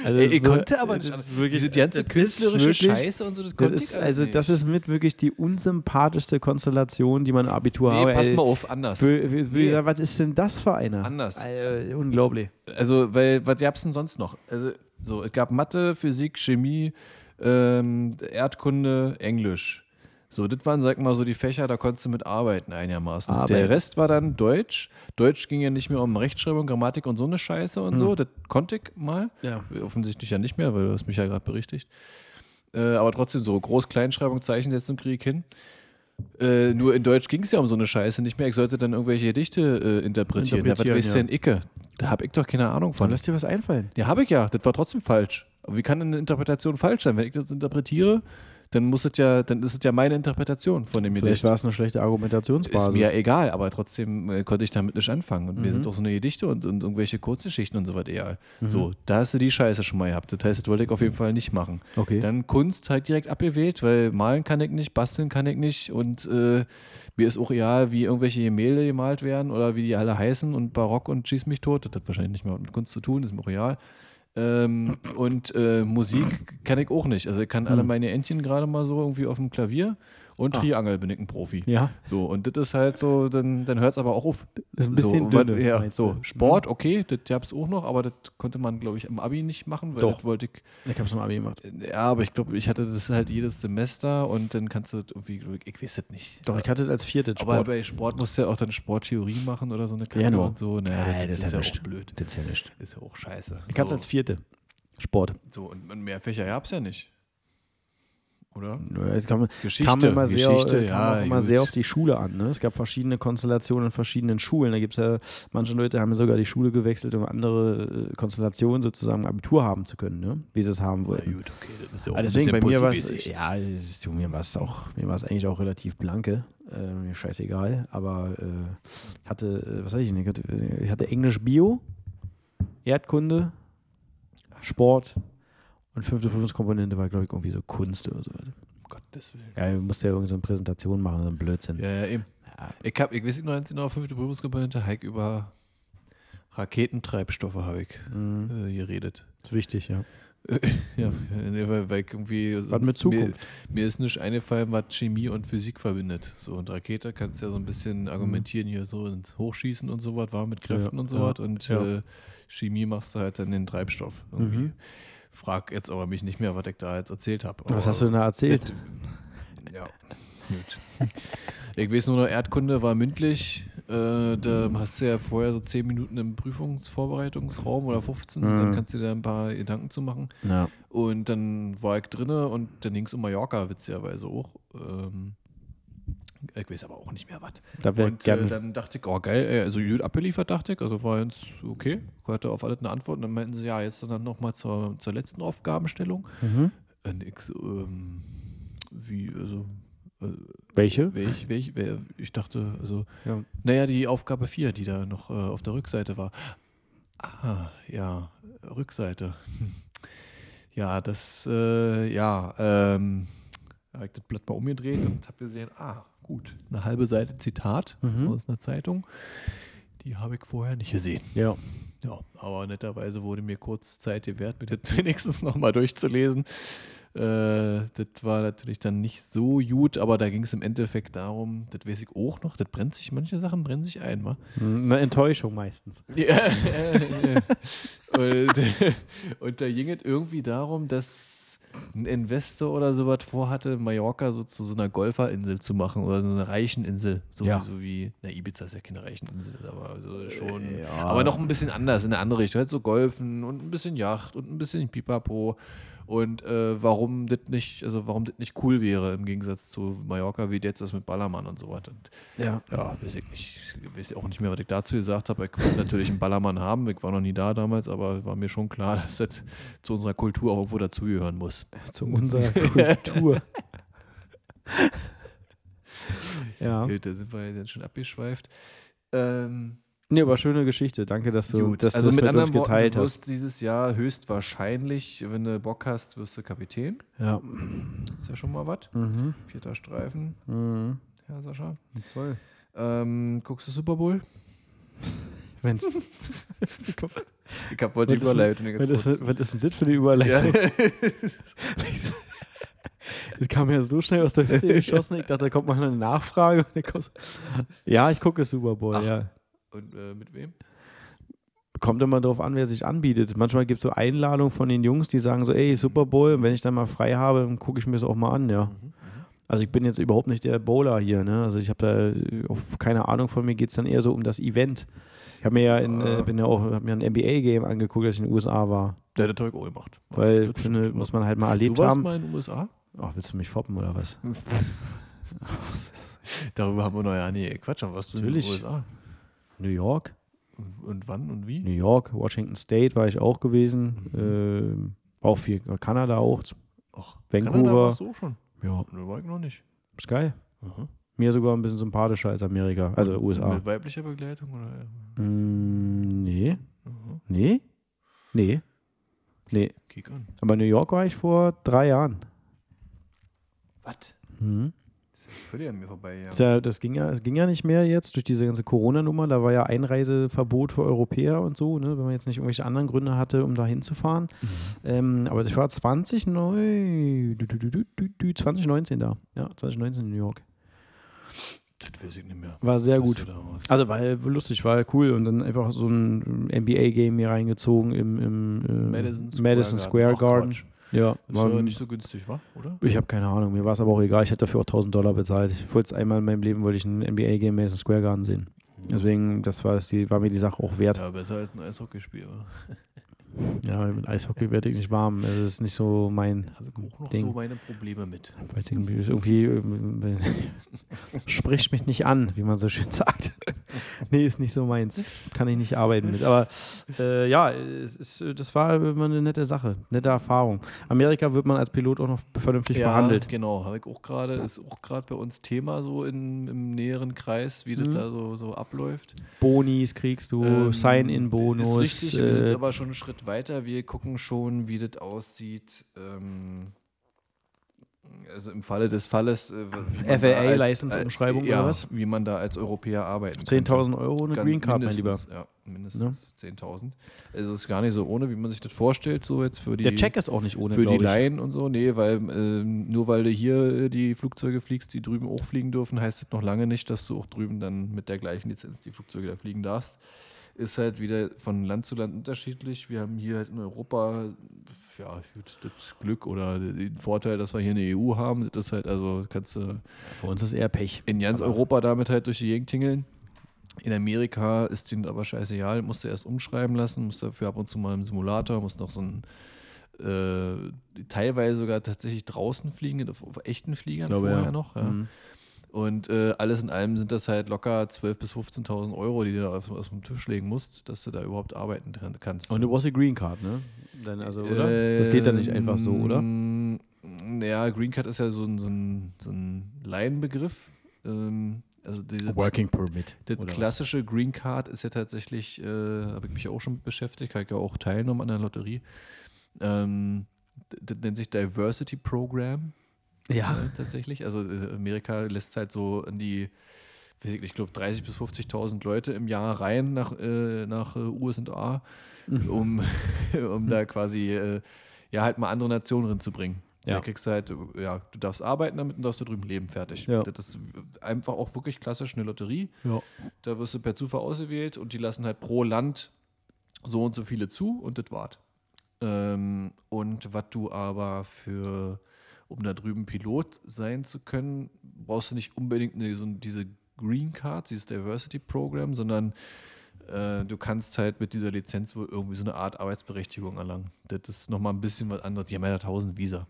[SPEAKER 2] Also das
[SPEAKER 1] ich
[SPEAKER 2] so-
[SPEAKER 1] konnte aber nicht.
[SPEAKER 2] das wirklich,
[SPEAKER 1] Diese ganze
[SPEAKER 2] das ist
[SPEAKER 1] künstlerische
[SPEAKER 2] wirklich-
[SPEAKER 1] Scheiße und so, das
[SPEAKER 2] Das
[SPEAKER 1] konnte
[SPEAKER 2] ist,
[SPEAKER 1] ich
[SPEAKER 2] also
[SPEAKER 1] nicht.
[SPEAKER 2] das ist mit wirklich die unsympathischste Konstellation, die man im Abitur
[SPEAKER 1] Nee,
[SPEAKER 2] hat.
[SPEAKER 1] pass mal auf, anders.
[SPEAKER 2] Für, für, für,
[SPEAKER 1] Nee.
[SPEAKER 2] Was ist denn das für einer?
[SPEAKER 1] Anders.
[SPEAKER 2] Alter, unglaublich.
[SPEAKER 1] Also, weil, was gab's denn sonst noch? Also, so, es gab Mathe, Physik, Chemie, ähm, Erdkunde, Englisch. So, das waren, sag mal, so die Fächer, da konntest du mit arbeiten einigermaßen.
[SPEAKER 2] Arbeiten.
[SPEAKER 1] Der Rest war dann Deutsch. Deutsch ging ja nicht mehr um Rechtschreibung, Grammatik und so eine Scheiße und so. Das konnte ich mal.
[SPEAKER 2] Ja.
[SPEAKER 1] Offensichtlich ja nicht mehr, weil du hast mich ja gerade berichtigt. Äh, aber trotzdem so Groß-, Kleinschreibung, Zeichensetzung kriege ich hin. Äh, nur in Deutsch ging es ja um so eine Scheiße nicht mehr. Ich sollte dann irgendwelche Gedichte äh, interpretieren. Ja, was
[SPEAKER 2] Interpretieren,
[SPEAKER 1] weißt du
[SPEAKER 2] ja.
[SPEAKER 1] denn Icke? Da habe ich doch keine Ahnung
[SPEAKER 2] Dann
[SPEAKER 1] von.
[SPEAKER 2] lass dir was einfallen.
[SPEAKER 1] Ja, habe ich ja. Das war trotzdem falsch. Aber wie kann denn eine Interpretation falsch sein? Wenn ich das interpretiere, dann muss es ja, dann ist es ja meine Interpretation von dem
[SPEAKER 2] Vielleicht
[SPEAKER 1] Gedicht.
[SPEAKER 2] war es eine schlechte
[SPEAKER 1] Ist
[SPEAKER 2] Argumentationsbasis.
[SPEAKER 1] mir ja egal, aber trotzdem äh, konnte ich damit nicht anfangen. Und
[SPEAKER 2] Mhm.
[SPEAKER 1] mir sind auch so eine Gedichte und, und irgendwelche Kurzgeschichten und so was egal. So, da hast du die Scheiße schon mal gehabt. Das heißt, das wollte ich auf jeden Fall nicht machen.
[SPEAKER 2] Okay.
[SPEAKER 1] Dann Kunst halt direkt abgewählt, weil malen kann ich nicht, basteln kann ich nicht und äh, mir ist auch egal, wie irgendwelche Gemälde gemalt werden oder wie die alle heißen und Barock und Schieß mich tot. Das hat wahrscheinlich nicht mehr mit Kunst zu tun, ist mir auch egal. Ähm, und äh, Musik kann ich auch nicht. Also ich kann alle meine Entchen gerade mal so irgendwie auf dem Klavier und Triangel bin ich ein Profi.
[SPEAKER 2] ja,
[SPEAKER 1] So, und das ist halt so, dann, dann hört es aber auch auf.
[SPEAKER 2] ist ein bisschen
[SPEAKER 1] so,
[SPEAKER 2] dünne,
[SPEAKER 1] was- ja, so. Sport, okay, das gab es auch noch, aber das konnte man, glaube ich, im Abi nicht machen, weil
[SPEAKER 2] Doch.
[SPEAKER 1] das wollte ich
[SPEAKER 2] Ich hab's im Abi gemacht.
[SPEAKER 1] ja, aber ich glaube, ich hatte das halt jedes Semester und dann kannst du das irgendwie, ich weiß es nicht.
[SPEAKER 2] Doch, ich hatte es als viertes
[SPEAKER 1] aber
[SPEAKER 2] Sport.
[SPEAKER 1] bei Sport musst du ja auch dann Sporttheorie machen oder so eine Kacke
[SPEAKER 2] Ja,
[SPEAKER 1] und so. Naja,
[SPEAKER 2] Nein,
[SPEAKER 1] das,
[SPEAKER 2] das
[SPEAKER 1] ist ja auch blöd.
[SPEAKER 2] Das ist ja nicht.
[SPEAKER 1] Ist ja auch scheiße.
[SPEAKER 2] Ich hatte es
[SPEAKER 1] so,
[SPEAKER 2] als vierte. Sport.
[SPEAKER 1] so, und und mehr Fächer gab es ja nicht. Oder?
[SPEAKER 2] Ja, Es kam,
[SPEAKER 1] Geschichte,
[SPEAKER 2] kam immer, sehr,
[SPEAKER 1] Geschichte,
[SPEAKER 2] kam
[SPEAKER 1] ja,
[SPEAKER 2] auch immer sehr auf die Schule an. Ne? Es gab verschiedene Konstellationen in verschiedenen Schulen. Da gibt es ja, manche Leute haben ja sogar die Schule gewechselt, um andere äh, Konstellationen sozusagen Abitur haben zu können, ne? wie sie es haben
[SPEAKER 1] Na
[SPEAKER 2] wollten.
[SPEAKER 1] gut, okay, das ist ja auch ein
[SPEAKER 2] deswegen, bei mir war es, ja, ist- du, mir war es auch, mir war es eigentlich auch relativ blanke. Äh, mir scheißegal. Aber äh, ich hatte, äh, was hatte ich denn? Ich hatte, ich hatte Englisch Bio, Erdkunde, Sport und fünfte Prüfungskomponente war, glaube ich, irgendwie so Kunst oder so.
[SPEAKER 1] Um Gottes Willen.
[SPEAKER 2] Ja, du musst ja irgendwie so eine Präsentation machen, so ein Blödsinn.
[SPEAKER 1] Ja, ja, eben.
[SPEAKER 2] Ja.
[SPEAKER 1] Ich habe, ich weiß nicht, noch eins genau, fünfte Prüfungskomponente, Hike über Raketentreibstoffe habe ich
[SPEAKER 2] Mhm.
[SPEAKER 1] äh, geredet.
[SPEAKER 2] ist wichtig, ja.
[SPEAKER 1] Ja, weil, weil irgendwie.
[SPEAKER 2] Was mit Zukunft.
[SPEAKER 1] Mir, mir ist nicht eingefallen, was Chemie und Physik verbindet. So, und Rakete kannst du ja so ein bisschen argumentieren, hier so ins Hochschießen und so was, war mit Kräften
[SPEAKER 2] Ja,
[SPEAKER 1] und so
[SPEAKER 2] ja,
[SPEAKER 1] was. Und
[SPEAKER 2] ja.
[SPEAKER 1] äh, Chemie machst du halt dann den Treibstoff irgendwie.
[SPEAKER 2] Mhm.
[SPEAKER 1] Frag jetzt aber mich nicht mehr, was ich da jetzt erzählt habe.
[SPEAKER 2] Was hast du denn da erzählt?
[SPEAKER 1] Das- Ja, gut. Ich weiß nur noch, Erdkunde war mündlich. Äh, da hast du ja vorher so 10 Minuten im Prüfungsvorbereitungsraum oder 15.
[SPEAKER 2] Mhm.
[SPEAKER 1] Dann kannst du dir da ein paar Gedanken zu machen.
[SPEAKER 2] Ja.
[SPEAKER 1] Und dann war ich drinne und dann ging es um Mallorca, witzigerweise auch. Ähm, ich weiß aber auch nicht mehr was.
[SPEAKER 2] Da
[SPEAKER 1] Und äh, dann dachte ich, oh geil, also gut abgeliefert, dachte ich. Also war jetzt okay. Ich hatte auf alles eine Antwort. Und dann meinten sie, ja, jetzt dann nochmal zur, zur letzten Aufgabenstellung.
[SPEAKER 2] mhm.
[SPEAKER 1] Und ich so, ähm, wie, also, äh,
[SPEAKER 2] Welche?
[SPEAKER 1] welch, welch, wer, ich dachte, also,
[SPEAKER 2] Ja.
[SPEAKER 1] naja, die Aufgabe 4, die da noch äh, auf der Rückseite war. Ah, ja, Rückseite. Ja, das, äh, ja, ähm, habe ich das Blatt mal umgedreht und habe gesehen, ah, gut, eine halbe Seite Zitat
[SPEAKER 2] Mhm.
[SPEAKER 1] aus einer Zeitung. Die habe ich vorher nicht gesehen.
[SPEAKER 2] Ja.
[SPEAKER 1] Ja, aber netterweise wurde mir kurz Zeit gewährt, mir das wenigstens nochmal durchzulesen. Äh, das war natürlich dann nicht so gut, aber da ging es im Endeffekt darum, das weiß ich auch noch, das brennt sich, manche Sachen brennen sich ein, wa?
[SPEAKER 2] Eine Enttäuschung meistens.
[SPEAKER 1] Ja, ja, ja. Und, und da ging es irgendwie darum, dass ein Investor oder sowas vorhatte, Mallorca so zu so einer Golferinsel zu machen oder so einer reichen Insel. So,
[SPEAKER 2] Ja.
[SPEAKER 1] so wie, na, Ibiza ist ja keine reichen Insel, aber so schon.
[SPEAKER 2] ja.
[SPEAKER 1] Aber noch ein bisschen anders, in eine andere Richtung. Halt so Golfen und ein bisschen Yacht und ein bisschen Pipapo. Und äh, warum das nicht, also warum das nicht cool wäre im Gegensatz zu Mallorca, wie jetzt das mit Ballermann und so was. Und
[SPEAKER 2] Ja.
[SPEAKER 1] ja, weiß ich nicht. Ich weiß auch nicht mehr, was ich dazu gesagt habe. Ich wollte natürlich einen Ballermann haben. Ich war noch nie da damals, aber war mir schon klar, dass das zu unserer Kultur auch irgendwo dazugehören muss.
[SPEAKER 2] Zu unserer Kultur. ja.
[SPEAKER 1] Da sind wir jetzt schon abgeschweift. Ähm,
[SPEAKER 2] Nee, aber schöne Geschichte. Danke, dass du,
[SPEAKER 1] gut.
[SPEAKER 2] dass
[SPEAKER 1] also
[SPEAKER 2] du das
[SPEAKER 1] mit
[SPEAKER 2] mit uns
[SPEAKER 1] anderen Worten,
[SPEAKER 2] geteilt
[SPEAKER 1] du
[SPEAKER 2] hast.
[SPEAKER 1] wirst dieses Jahr höchstwahrscheinlich, wenn du Bock hast, wirst du Kapitän.
[SPEAKER 2] Ja.
[SPEAKER 1] Ist ja schon mal was.
[SPEAKER 2] Mhm.
[SPEAKER 1] Vierter Streifen,
[SPEAKER 2] Mhm.
[SPEAKER 1] Herr Sascha.
[SPEAKER 2] Toll.
[SPEAKER 1] Ähm, guckst du Super Bowl?
[SPEAKER 2] Wenn's,
[SPEAKER 1] Ich habe heute die Überleitung
[SPEAKER 2] was, ist, was ist denn das für
[SPEAKER 1] Ja.
[SPEAKER 2] Überleitung? Das kam ja so schnell aus der Hütte geschossen. Ich dachte, da kommt mal eine Nachfrage. Ja, ich gucke Super Bowl,
[SPEAKER 1] Ach.
[SPEAKER 2] ja.
[SPEAKER 1] Und äh, mit wem?
[SPEAKER 2] kommt immer darauf an, wer sich anbietet. Manchmal gibt es so Einladungen von den Jungs, die sagen so, ey, Super Bowl, und wenn ich dann mal frei habe, dann gucke ich mir das auch mal an, ja.
[SPEAKER 1] Mhm.
[SPEAKER 2] Also ich bin jetzt überhaupt nicht der Bowler hier, ne? Also ich habe da keine Ahnung von mir, geht es dann eher so um das Event. Ich habe mir ja in, äh, bin ja auch, hab mir ein NBA-Game angeguckt, als ich in den USA war.
[SPEAKER 1] Der Zeug auch gemacht.
[SPEAKER 2] Weil finde, muss man halt mal
[SPEAKER 1] Du
[SPEAKER 2] erlebt
[SPEAKER 1] warst
[SPEAKER 2] haben.
[SPEAKER 1] mal in den USA?
[SPEAKER 2] Ach, willst du mich foppen oder was?
[SPEAKER 1] Darüber haben wir noch ja nie Quatsch. Aber warst du
[SPEAKER 2] Natürlich.
[SPEAKER 1] in den USA?
[SPEAKER 2] New York?
[SPEAKER 1] Und, und wann und wie?
[SPEAKER 2] New York, Washington State war ich auch gewesen. Ähm, auch viel, Kanada auch.
[SPEAKER 1] Ach,
[SPEAKER 2] Vancouver.
[SPEAKER 1] Kanada warst du auch schon.
[SPEAKER 2] Ja,
[SPEAKER 1] Ne, war ich noch nicht.
[SPEAKER 2] ist geil.
[SPEAKER 1] Aha.
[SPEAKER 2] Mir sogar ein bisschen sympathischer als Amerika, also USA.
[SPEAKER 1] Mit weiblicher Begleitung oder?
[SPEAKER 2] Mm, nee,
[SPEAKER 1] Aha.
[SPEAKER 2] nee, nee, nee. Aber New York war ich vor drei Jahren.
[SPEAKER 1] Was?
[SPEAKER 2] Mhm.
[SPEAKER 1] Das völlig an mir vorbei. Ja.
[SPEAKER 2] Ja, das ging ja, es ging ja nicht mehr jetzt durch diese ganze Corona-Nummer. Da war ja Einreiseverbot für Europäer und so, ne, wenn man jetzt nicht irgendwelche anderen Gründe hatte, um da hinzufahren.
[SPEAKER 1] Mhm.
[SPEAKER 2] Ähm, aber ich war 20 neu, du, du, du, du, du, du, 2019 da. Ja, 2019 in New York.
[SPEAKER 1] Das weiß ich nicht mehr.
[SPEAKER 2] War sehr
[SPEAKER 1] Das
[SPEAKER 2] gut. Also war lustig, war cool und dann einfach so ein NBA-Game hier reingezogen im, im äh,
[SPEAKER 1] Madison Square
[SPEAKER 2] Madison Square
[SPEAKER 1] Ach,
[SPEAKER 2] Garden. Ja,
[SPEAKER 1] Das
[SPEAKER 2] war,
[SPEAKER 1] ja nicht so günstig, war? Oder?
[SPEAKER 2] ich habe keine Ahnung, mir war es aber auch egal. Ich hätte dafür auch 1000 Dollar bezahlt. Ich wollte es einmal in meinem Leben, wollte ich ein NBA-Game Madison Square Garden sehen. Deswegen, das war, die, war mir die Sache auch wert.
[SPEAKER 1] Ja, besser als ein Eishockeyspiel.
[SPEAKER 2] Ja, mit Eishockey werde ich nicht warm. Also das ist nicht so mein
[SPEAKER 1] Habe ich auch noch
[SPEAKER 2] Ding.
[SPEAKER 1] so meine Probleme mit.
[SPEAKER 2] Weiß ich irgendwie, irgendwie äh, spricht mich nicht an, wie man so schön sagt. nee, ist nicht so meins. Kann ich nicht arbeiten mit. Aber äh, ja, es ist, das war immer eine nette Sache, nette Erfahrung. Amerika wird man als Pilot auch noch vernünftig behandelt.
[SPEAKER 1] genau. Habe ich auch gerade, ist auch gerade bei uns Thema so in, im näheren Kreis, wie das
[SPEAKER 2] Mhm.
[SPEAKER 1] da so, so abläuft.
[SPEAKER 2] Bonis kriegst du,
[SPEAKER 1] Ähm,
[SPEAKER 2] Sign-in-Bonus.
[SPEAKER 1] Ist richtig, wir sind
[SPEAKER 2] Äh,
[SPEAKER 1] aber schon einen Schritt weiter. Wir gucken schon, wie das aussieht. Ähm, also im Falle des Falles. Äh, wie man da
[SPEAKER 2] FAA,
[SPEAKER 1] als-
[SPEAKER 2] Leistungsumschreibung
[SPEAKER 1] äh, ja,
[SPEAKER 2] oder was?
[SPEAKER 1] Wie man da als Europäer arbeiten
[SPEAKER 2] 10.000 Euro eine Green Card, mein Lieber.
[SPEAKER 1] mindestens, Ja, mindestens 10.000. Also es ist gar nicht so ohne, wie man sich das vorstellt, so jetzt für die,
[SPEAKER 2] Der Check ist auch nicht ohne,
[SPEAKER 1] für die. Laien und so. Nee, weil ähm, nur weil du hier äh, die Flugzeuge fliegst, die drüben auch fliegen dürfen, heißt das noch lange nicht, dass du auch drüben dann mit der gleichen Lizenz die Flugzeuge da fliegen darfst. Ist halt wieder von Land zu Land unterschiedlich. Wir haben hier halt in Europa ja, gut, das Glück oder den Vorteil, dass wir hier eine EU haben. Das ist halt, also kannst du
[SPEAKER 2] Für uns ist eher Pech.
[SPEAKER 1] in ganz
[SPEAKER 2] Aber-
[SPEAKER 1] Europa damit halt durch die Gegend tingeln. In Amerika ist denen aber scheißegal, musst du erst umschreiben lassen, musst dafür ab und zu mal im Simulator, musst noch so ein äh, teilweise sogar tatsächlich draußen fliegen, auf, auf echten Fliegern
[SPEAKER 2] glaube,
[SPEAKER 1] vorher
[SPEAKER 2] ja.
[SPEAKER 1] noch. Ja.
[SPEAKER 2] Mhm.
[SPEAKER 1] Und äh, alles in allem sind das halt locker 12.000 bis 15.000 Euro, die du da auf, auf den Tisch legen musst, dass du da überhaupt arbeiten kann- kannst.
[SPEAKER 2] Und du brauchst die Green Card, ne? Dann also, oder? das geht dann nicht einfach so, oder?
[SPEAKER 1] Ähm, Ja, Green Card ist ja so ein, so ein, so ein Laienbegriff. Ähm, also diese,
[SPEAKER 2] Working Permit.
[SPEAKER 1] das
[SPEAKER 2] oder was?
[SPEAKER 1] klassische Green Card ist ja tatsächlich, äh, habe ich mich auch schon mit beschäftigt, habe ich ja auch teilgenommen an der Lotterie. Ähm, das nennt sich Diversity Program
[SPEAKER 2] Ja.
[SPEAKER 1] äh, tatsächlich. Also äh, Amerika lässt halt so in die, ich glaube 30.000 bis 50.000 Leute im Jahr rein nach, äh, nach äh, USA,
[SPEAKER 2] Mhm.
[SPEAKER 1] um, um da quasi äh, ja halt mal andere Nationen reinzubringen.
[SPEAKER 2] Ja.
[SPEAKER 1] Da kriegst du halt, ja, du darfst arbeiten damit und darfst du drüben leben, fertig.
[SPEAKER 2] Ja.
[SPEAKER 1] Das ist einfach auch wirklich klassisch eine Lotterie.
[SPEAKER 2] Ja.
[SPEAKER 1] Da wirst du per Zufall ausgewählt und die lassen halt pro Land so und so viele zu und das war's. Ähm, und was du aber für, um da drüben Pilot sein zu können, brauchst du nicht unbedingt eine, so diese Green Card, dieses Diversity Program, sondern äh, du kannst halt mit dieser Lizenz wohl irgendwie so eine Art Arbeitsberechtigung erlangen. Das ist nochmal ein bisschen was anderes. Die haben ja 1000 Visa.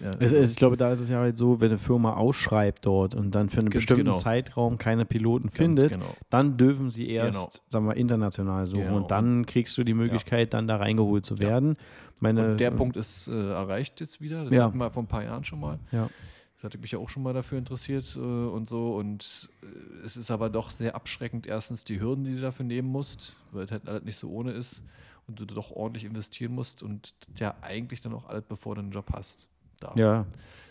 [SPEAKER 1] Ja, also-
[SPEAKER 2] es, ich glaube, da ist es ja halt so, wenn eine Firma ausschreibt dort und dann für einen bestimmten
[SPEAKER 1] genau.
[SPEAKER 2] Zeitraum keine Piloten
[SPEAKER 1] ganz
[SPEAKER 2] findet,
[SPEAKER 1] Genau.
[SPEAKER 2] dann dürfen sie erst,
[SPEAKER 1] Genau.
[SPEAKER 2] sagen wir, international suchen.
[SPEAKER 1] Genau.
[SPEAKER 2] Und dann kriegst du die Möglichkeit, dann da reingeholt zu werden. Meine,
[SPEAKER 1] Und der Punkt ist äh, erreicht jetzt wieder. Das
[SPEAKER 2] Ja.
[SPEAKER 1] hatten wir vor ein paar Jahren schon mal.
[SPEAKER 2] Ja.
[SPEAKER 1] Das hatte mich ja auch schon mal dafür interessiert äh, und so. Und äh, es ist aber doch sehr abschreckend, erstens die Hürden, die du dafür nehmen musst, weil es halt nicht so ohne ist und du doch ordentlich investieren musst und ja eigentlich dann auch alles, bevor du einen Job hast. Da.
[SPEAKER 2] Ja,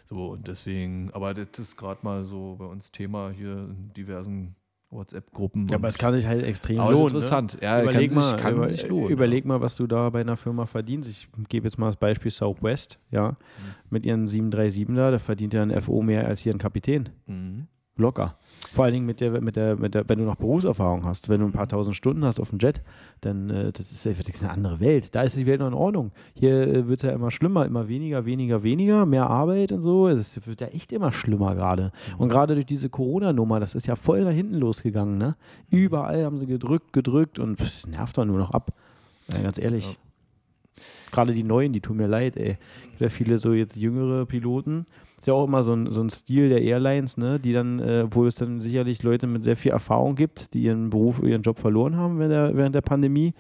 [SPEAKER 1] So, und deswegen, aber das ist gerade mal so bei uns Thema hier in diversen WhatsApp-Gruppen.
[SPEAKER 2] ja, aber es kann sich halt extrem
[SPEAKER 1] aber
[SPEAKER 2] lohnen.
[SPEAKER 1] interessant. Ja,
[SPEAKER 2] Ne? Überleg,
[SPEAKER 1] kann
[SPEAKER 2] mal,
[SPEAKER 1] sich, kann
[SPEAKER 2] über,
[SPEAKER 1] sich lohnen.
[SPEAKER 2] überleg mal, was du da bei einer Firma verdienst. Ich gebe jetzt mal das Beispiel Southwest, ja,
[SPEAKER 1] Mhm.
[SPEAKER 2] mit ihren 737 da, da verdient ja ein FO mehr als hier ein Kapitän.
[SPEAKER 1] Ja. Mhm.
[SPEAKER 2] Locker. Vor allen Dingen mit der, mit der, mit der, wenn du noch Berufserfahrung hast, wenn du ein paar tausend Stunden hast auf dem Jet, dann äh, das ist einfach eine andere Welt. Da ist die Welt noch in Ordnung. Hier äh, wird es ja immer schlimmer, immer weniger, weniger, weniger, mehr Arbeit und so. Es wird ja echt immer schlimmer gerade. Und gerade durch diese Corona-Nummer, das ist ja voll nach hinten losgegangen. Ne? Überall haben sie gedrückt, gedrückt und es nervt doch nur noch ab. Ja, ganz ehrlich.
[SPEAKER 1] Ja.
[SPEAKER 2] Gerade die Neuen, die tun mir leid, ey. Gibt ja viele so jetzt jüngere Piloten. Ist ja auch immer so ein, so ein Stil der Airlines, ne? die dann, äh, wo es dann sicherlich Leute mit sehr viel Erfahrung gibt, die ihren Beruf, ihren Job verloren haben während der, während der Pandemie.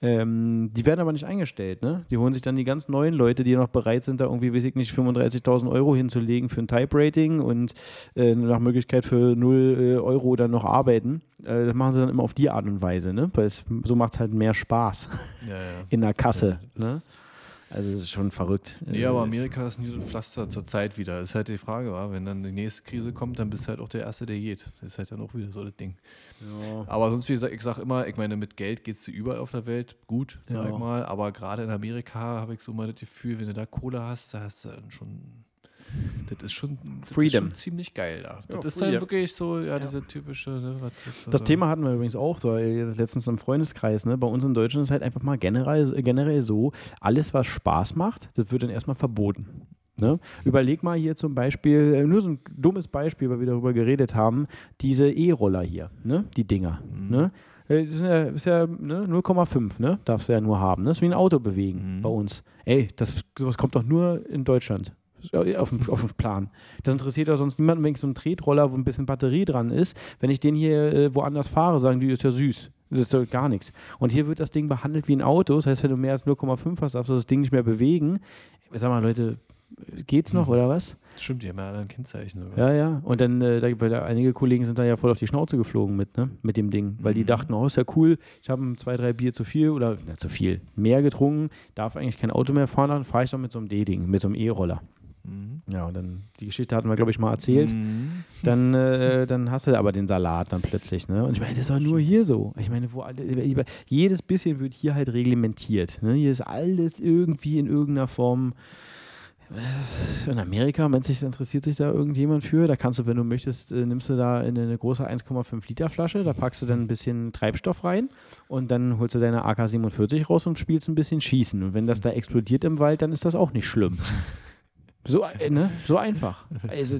[SPEAKER 2] Ähm, die werden aber nicht eingestellt, ne? Die holen sich dann die ganz neuen Leute, die noch bereit sind, da irgendwie, weiß ich nicht, 35.000 Euro hinzulegen für ein Type-Rating und äh, nach Möglichkeit für 0 äh, Euro dann noch arbeiten. Äh, das machen sie dann immer auf die Art und Weise, ne? Weil es, so macht es halt mehr Spaß
[SPEAKER 1] Ja, ja.
[SPEAKER 2] in der Kasse,
[SPEAKER 1] Ja,
[SPEAKER 2] ne? Also das ist schon verrückt.
[SPEAKER 1] Nee, aber
[SPEAKER 2] Äh,
[SPEAKER 1] Amerika ist nie so ein Pflaster zur Zeit wieder. Ist halt die Frage, wa? wenn dann die nächste Krise kommt, dann bist du halt auch der Erste, der geht. Das ist halt dann auch wieder so das Ding.
[SPEAKER 2] ja.
[SPEAKER 1] Aber sonst, wie gesagt, ich sag immer, ich meine, mit Geld geht es überall auf der Welt gut, sag
[SPEAKER 2] Ja.
[SPEAKER 1] ich mal. Aber gerade in Amerika habe ich so mal das Gefühl, wenn du da Kohle hast, da hast du dann schon. Das ist schon, das
[SPEAKER 2] Freedom.
[SPEAKER 1] Ist schon ziemlich geil da.
[SPEAKER 2] Ja,
[SPEAKER 1] Das ist
[SPEAKER 2] Freedom.
[SPEAKER 1] dann wirklich so, ja, diese typische. Ne, was, was,
[SPEAKER 2] Das Thema hatten wir übrigens auch so äh, letztens im Freundeskreis. Ne? Bei uns in Deutschland ist halt einfach mal generell, generell so, alles, was Spaß macht, das wird dann erstmal verboten. Ne? Überleg mal hier zum Beispiel, äh, nur so ein dummes Beispiel, weil wir darüber geredet haben, diese E-Roller hier, ne? die Dinger.
[SPEAKER 1] Mhm.
[SPEAKER 2] Ne? Äh, Das ist ja, ist ja ne? 0,5, ne? darfst du ja nur haben. Ne? Das ist wie ein Auto bewegen
[SPEAKER 1] Mhm.
[SPEAKER 2] bei uns. Ey, das, sowas kommt doch nur in Deutschland. Auf dem, auf dem Plan. Das interessiert doch sonst niemanden, wenn ich so einen Tretroller, wo ein bisschen Batterie dran ist, wenn ich den hier äh, woanders fahre, sagen die, ist ja süß. Das ist doch gar nichts. Und hier wird das Ding behandelt wie ein Auto. Das heißt, wenn du mehr als 0,5 hast, darfst du das Ding nicht mehr bewegen. Sag mal, Leute, geht's noch oder was?
[SPEAKER 1] Stimmt, die haben ja alle ein Kennzeichen sogar.
[SPEAKER 2] Ja, ja. Und dann, äh, da, einige Kollegen sind da ja voll auf die Schnauze geflogen mit, ne? Mit dem Ding. Weil die
[SPEAKER 1] Mhm.
[SPEAKER 2] dachten, oh, ist ja cool, ich habe zwei, drei Bier zu viel oder nicht zu viel, mehr getrunken, darf eigentlich kein Auto mehr fahren, dann fahre ich doch mit so einem D-Ding, mit so einem E-Roller.
[SPEAKER 1] Mhm.
[SPEAKER 2] Ja, und dann, die Geschichte hatten wir, glaube ich, mal erzählt.
[SPEAKER 1] Mhm.
[SPEAKER 2] Dann, äh, dann hast du aber den Salat dann plötzlich, ne? Und ich meine, das ist doch nur hier so. Ich meine, wo alle, jedes bisschen wird hier halt reglementiert. Ne? Hier ist alles irgendwie in irgendeiner Form. äh, In Amerika, wenn sich interessiert sich da irgendjemand für, da kannst du, wenn du möchtest, äh, nimmst du da in eine große 1,5 Liter Flasche, da packst du dann ein bisschen Treibstoff rein und dann holst du deine AK-47 raus und spielst ein bisschen Schießen. Und wenn das da explodiert im Wald, dann ist das auch nicht schlimm. So, äh, ne? so einfach. Also,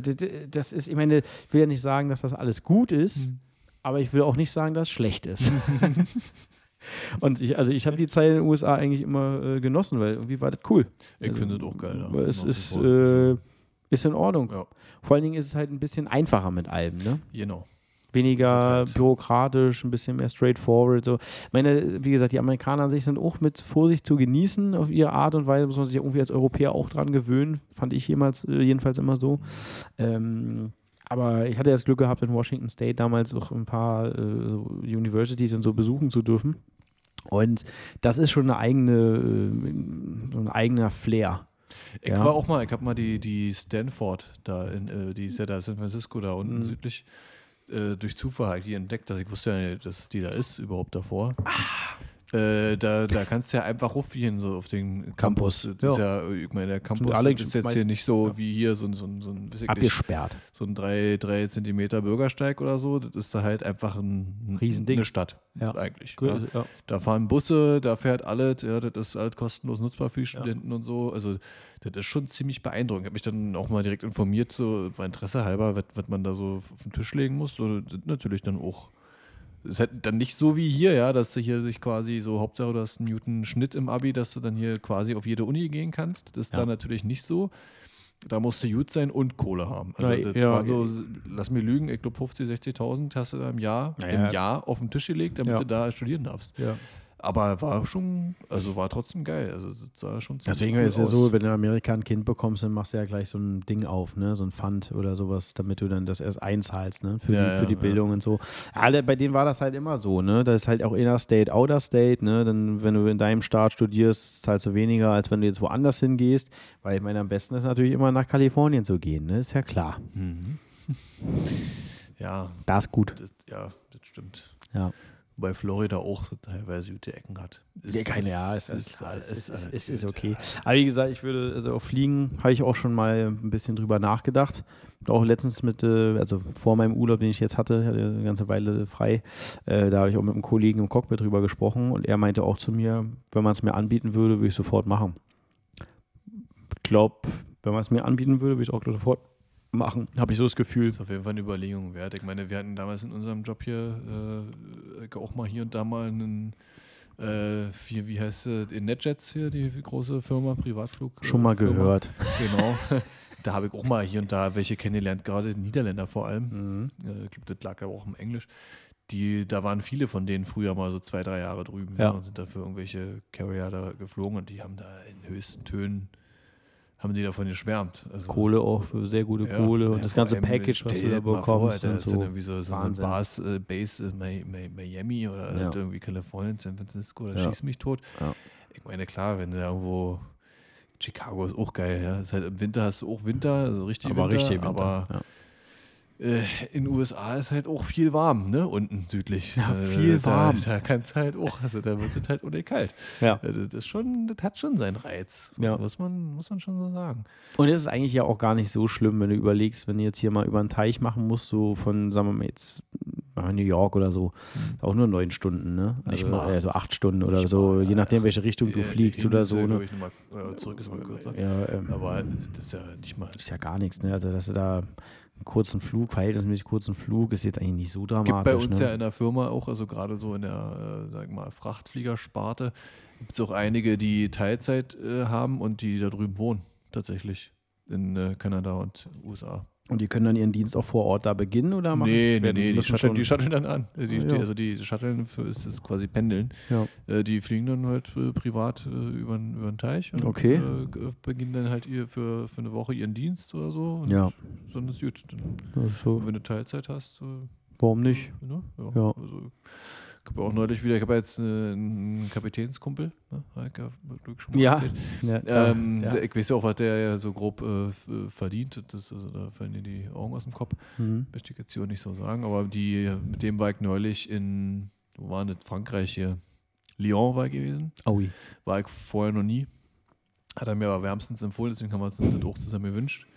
[SPEAKER 2] das ist, ich meine, ich will ja nicht sagen, dass das alles gut ist, aber ich will auch nicht sagen, dass es schlecht ist. Und ich, also ich habe die Zeit in den USA eigentlich immer äh, genossen, weil irgendwie war das cool.
[SPEAKER 1] Ich
[SPEAKER 2] Also,
[SPEAKER 1] finde das auch geil. ja.
[SPEAKER 2] Es ist, äh, ist in Ordnung.
[SPEAKER 1] Ja.
[SPEAKER 2] Vor allen Dingen ist es halt ein bisschen einfacher mit allem, ne?
[SPEAKER 1] genau.
[SPEAKER 2] Weniger
[SPEAKER 1] halt-
[SPEAKER 2] bürokratisch, ein bisschen mehr straightforward. So. Ich meine, wie gesagt, die Amerikaner an sich sind auch mit Vorsicht zu genießen auf ihre Art und Weise, muss man sich ja irgendwie als Europäer auch dran gewöhnen, fand ich jemals, äh, jedenfalls immer so. Ähm, aber ich hatte das Glück gehabt, in Washington State damals auch ein paar äh, so Universities und so besuchen zu dürfen. Und das ist schon eine eigene, äh, so ein eigener Flair.
[SPEAKER 1] Ich
[SPEAKER 2] Ja.
[SPEAKER 1] war auch mal, ich habe mal die, die Stanford da, in, äh, die ist ja da San Francisco, da unten
[SPEAKER 2] Mhm.
[SPEAKER 1] südlich, äh, durch Zufall halt die entdeckt, dass ich wusste ja nicht, dass die da ist überhaupt davor.
[SPEAKER 2] Ah.
[SPEAKER 1] Äh, da, da kannst du ja einfach rufen so auf den Campus. Das ist ja, ich meine, der Campus
[SPEAKER 2] alle
[SPEAKER 1] ist jetzt hier nicht so wie hier so ein, so ein, so ein,
[SPEAKER 2] Abgesperrt.
[SPEAKER 1] so ein 3, drei Zentimeter Bürgersteig oder so. Das ist da halt einfach ein,
[SPEAKER 2] Riesending.
[SPEAKER 1] eine Stadt
[SPEAKER 2] Ja.
[SPEAKER 1] eigentlich.
[SPEAKER 2] Cool,
[SPEAKER 1] Ja.
[SPEAKER 2] ja.
[SPEAKER 1] Da fahren Busse, da fährt alles, ja, das ist alles kostenlos nutzbar für die Studenten und so. Also das ist schon ziemlich beeindruckend. Ich habe mich dann auch mal direkt informiert, so war Interesse halber, was, man da so auf den Tisch legen muss. So, natürlich dann auch. Ist halt dann nicht so wie hier, ja, dass du hier sich quasi so, Hauptsache du hast einen Newton Schnitt im Abi, dass du dann hier quasi auf jede Uni gehen kannst. Das ist
[SPEAKER 2] Ja.
[SPEAKER 1] da natürlich nicht so. Da musst du gut sein und Kohle haben. Also das
[SPEAKER 2] ja,
[SPEAKER 1] war so, lass mir lügen, ich glaube 50, 60.000 hast du da im Jahr,
[SPEAKER 2] Naja.
[SPEAKER 1] im Jahr auf den Tisch gelegt, damit
[SPEAKER 2] Ja.
[SPEAKER 1] du da studieren darfst.
[SPEAKER 2] Ja.
[SPEAKER 1] Aber war schon, also war trotzdem geil. Also sah schon
[SPEAKER 2] Deswegen
[SPEAKER 1] cool
[SPEAKER 2] ist es ja so, wenn du in Amerika ein Kind bekommst, dann machst du ja gleich so ein Ding auf, ne? so ein Pfand oder sowas, damit du dann das erst einzahlst ne? für,
[SPEAKER 1] Ja,
[SPEAKER 2] die,
[SPEAKER 1] ja,
[SPEAKER 2] für die
[SPEAKER 1] ja.
[SPEAKER 2] Bildung und so. Alle, bei denen war das halt immer so, ne? Das ist halt auch Inner State, Outer State, ne? Dann, wenn du in deinem Staat studierst, zahlst du weniger, als wenn du jetzt woanders hingehst. Weil ich meine, am besten ist natürlich immer nach Kalifornien zu gehen, ne? Ist ja klar.
[SPEAKER 1] Mhm. Ja,
[SPEAKER 2] Das ist gut.
[SPEAKER 1] das, ja, das stimmt.
[SPEAKER 2] Ja.
[SPEAKER 1] Wobei Florida auch so teilweise gute Ecken hat.
[SPEAKER 2] Ist, ja, keine, ja, es ist,
[SPEAKER 1] ist,
[SPEAKER 2] alles,
[SPEAKER 1] ist,
[SPEAKER 2] es ist,
[SPEAKER 1] alles
[SPEAKER 2] es ist
[SPEAKER 1] gut.
[SPEAKER 2] okay. Aber wie gesagt, ich würde, also auf Fliegen habe ich auch schon mal ein bisschen drüber nachgedacht. Auch letztens mit, äh, also vor meinem Urlaub, den ich jetzt hatte, hatte eine ganze Weile frei, äh, da habe ich auch mit einem Kollegen im Cockpit drüber gesprochen und er meinte auch zu mir, wenn man es mir anbieten würde, würde ich sofort machen. Ich glaube, wenn man es mir anbieten würde, würde ich es auch sofort machen. Habe ich so das Gefühl.
[SPEAKER 1] Das ist auf jeden Fall eine Überlegung wert. Ich meine, wir hatten damals in unserem Job hier äh, auch mal hier und da mal einen, äh, wie, wie heißt es, in NetJets hier, die große Firma, Privatflug.
[SPEAKER 2] Schon mal
[SPEAKER 1] Firma.
[SPEAKER 2] gehört.
[SPEAKER 1] Genau. da habe ich auch mal hier und da welche kennengelernt, gerade Niederländer vor allem.
[SPEAKER 2] Mhm.
[SPEAKER 1] Äh, ich glaube, das lag aber auch im Englisch. Die, da waren viele von denen früher mal so zwei, drei Jahre drüben
[SPEAKER 2] Ja.
[SPEAKER 1] und sind dafür irgendwelche Carrier da geflogen und die haben da in höchsten Tönen, haben die davon geschwärmt. Also,
[SPEAKER 2] Kohle auch für sehr gute
[SPEAKER 1] ja,
[SPEAKER 2] Kohle und das
[SPEAKER 1] vor
[SPEAKER 2] ganze Package, was du da
[SPEAKER 1] vor,
[SPEAKER 2] bekommst.
[SPEAKER 1] Alter,
[SPEAKER 2] und so.
[SPEAKER 1] irgendwie so, so eine. Bars, äh, Base in Mi- Mi- Miami oder
[SPEAKER 2] Ja.
[SPEAKER 1] halt irgendwie Kalifornien, San Francisco, da
[SPEAKER 2] Ja.
[SPEAKER 1] schieß mich tot. Ich meine, klar, wenn du da irgendwo Chicago ist auch geil, ja. Ist halt Im Winter hast du auch Winter, also richtig
[SPEAKER 2] aber
[SPEAKER 1] Winter,
[SPEAKER 2] richtig, Winter,
[SPEAKER 1] aber
[SPEAKER 2] ja.
[SPEAKER 1] Äh, in den USA ist halt auch viel warm, ne? Unten südlich.
[SPEAKER 2] Ja,
[SPEAKER 1] Äh,
[SPEAKER 2] viel warm.
[SPEAKER 1] Da, da kannst halt auch, also da wird es halt ohne kalt.
[SPEAKER 2] Ja.
[SPEAKER 1] Äh, Das, ist schon, das hat schon seinen Reiz.
[SPEAKER 2] Ja.
[SPEAKER 1] Muss, man, muss man schon so sagen.
[SPEAKER 2] Und es ist eigentlich ja auch gar nicht so schlimm, wenn du überlegst, wenn du jetzt hier mal über einen Teich machen musst, so von, sagen wir mal jetzt, New York oder so, auch nur neun Stunden, ne?
[SPEAKER 1] Nicht
[SPEAKER 2] also,
[SPEAKER 1] mal.
[SPEAKER 2] Äh, so acht Stunden oder
[SPEAKER 1] Nicht
[SPEAKER 2] so,
[SPEAKER 1] mal,
[SPEAKER 2] je nachdem, welche Richtung du
[SPEAKER 1] Äh,
[SPEAKER 2] fliegst
[SPEAKER 1] hin
[SPEAKER 2] oder so.
[SPEAKER 1] äh,
[SPEAKER 2] Ne?
[SPEAKER 1] ich, mal, äh, zurück ist mal kürzer.
[SPEAKER 2] Ja, ähm,
[SPEAKER 1] Aber das ist ja nicht mal.
[SPEAKER 2] ist ja gar nichts, ne? Also, dass du da kurzen Flug, verhältnismäßig kurzen Flug, ist jetzt eigentlich nicht so dramatisch.
[SPEAKER 1] gibt bei uns
[SPEAKER 2] ne?
[SPEAKER 1] ja in der Firma auch, also gerade so in der, äh, sag mal, Frachtfliegersparte, gibt es auch einige, die Teilzeit äh, haben und die da drüben wohnen, tatsächlich. In äh, Kanada und USA.
[SPEAKER 2] Und die können dann ihren Dienst auch vor Ort da beginnen oder machen?
[SPEAKER 1] Nee, nee, nee, die shutteln, die shutteln dann an. Die,
[SPEAKER 2] Ah,
[SPEAKER 1] die,
[SPEAKER 2] ja.
[SPEAKER 1] also die shutteln für ist es quasi Pendeln.
[SPEAKER 2] Ja.
[SPEAKER 1] Äh, die fliegen dann halt äh, privat äh, über den Teich und
[SPEAKER 2] Okay.
[SPEAKER 1] äh, beginnen dann halt ihr für, für eine Woche ihren Dienst oder so. Und
[SPEAKER 2] Ja.
[SPEAKER 1] Dann ist gut. Dann,
[SPEAKER 2] ist so,
[SPEAKER 1] wenn du Teilzeit hast, äh,
[SPEAKER 2] warum nicht?
[SPEAKER 1] Ne? Ja.
[SPEAKER 2] Ja.
[SPEAKER 1] Also, habe auch neulich wieder, ich habe jetzt äh, einen Kapitänskumpel, ne? Ich
[SPEAKER 2] Ja.
[SPEAKER 1] erzählt.
[SPEAKER 2] Ja,
[SPEAKER 1] Ähm,
[SPEAKER 2] ja.
[SPEAKER 1] ich weiß ja auch, was der ja so grob äh, äh, verdient. Das, also, da fallen dir die Augen aus dem Kopf.
[SPEAKER 2] Mhm.
[SPEAKER 1] Möchte ich jetzt hier auch nicht so sagen. Aber die, mit dem war ich neulich in, wo war das? Frankreich hier. Lyon war ich gewesen.
[SPEAKER 2] Aui.
[SPEAKER 1] War ich vorher noch nie. Hat er mir aber wärmstens empfohlen, deswegen haben wir uns das auch zusammen gewünscht.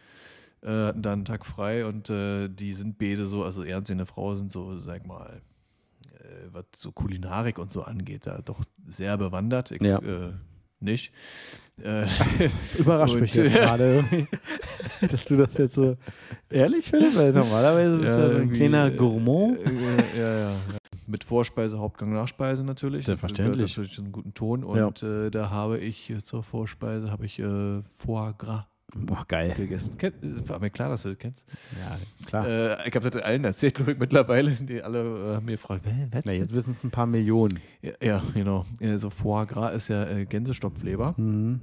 [SPEAKER 1] Äh, hatten da einen Tag frei und äh, die sind beide so, also er und seine Frau sind so, sag mal, was so Kulinarik und so angeht, da doch sehr bewandert. Ich
[SPEAKER 2] Ja.
[SPEAKER 1] äh, nicht. Äh,
[SPEAKER 2] Überrascht
[SPEAKER 1] Und-
[SPEAKER 2] mich jetzt gerade, dass du das jetzt so ehrlich findest, weil normalerweise bist du ja so ein kleiner
[SPEAKER 1] äh,
[SPEAKER 2] Gourmand.
[SPEAKER 1] Äh, ja, ja, ja. Mit Vorspeise, Hauptgang, Nachspeise natürlich.
[SPEAKER 2] Selbstverständlich.
[SPEAKER 1] Das natürlich einen guten Ton.
[SPEAKER 2] Ja.
[SPEAKER 1] Und äh, da habe ich äh, zur Vorspeise habe ich äh, Foie Gras
[SPEAKER 2] Boah, geil.
[SPEAKER 1] gegessen. War mir klar, dass du das kennst.
[SPEAKER 2] Ja, klar.
[SPEAKER 1] Äh, ich habe das allen erzählt, glaube ich, mittlerweile. Die alle äh, haben mir gefragt, "Hä, was?
[SPEAKER 2] Na, jetzt wissen es ein paar Millionen.
[SPEAKER 1] Ja, ja, genau. Äh, so Foie Gras ist ja äh, Gänsestopfleber.
[SPEAKER 2] Mhm.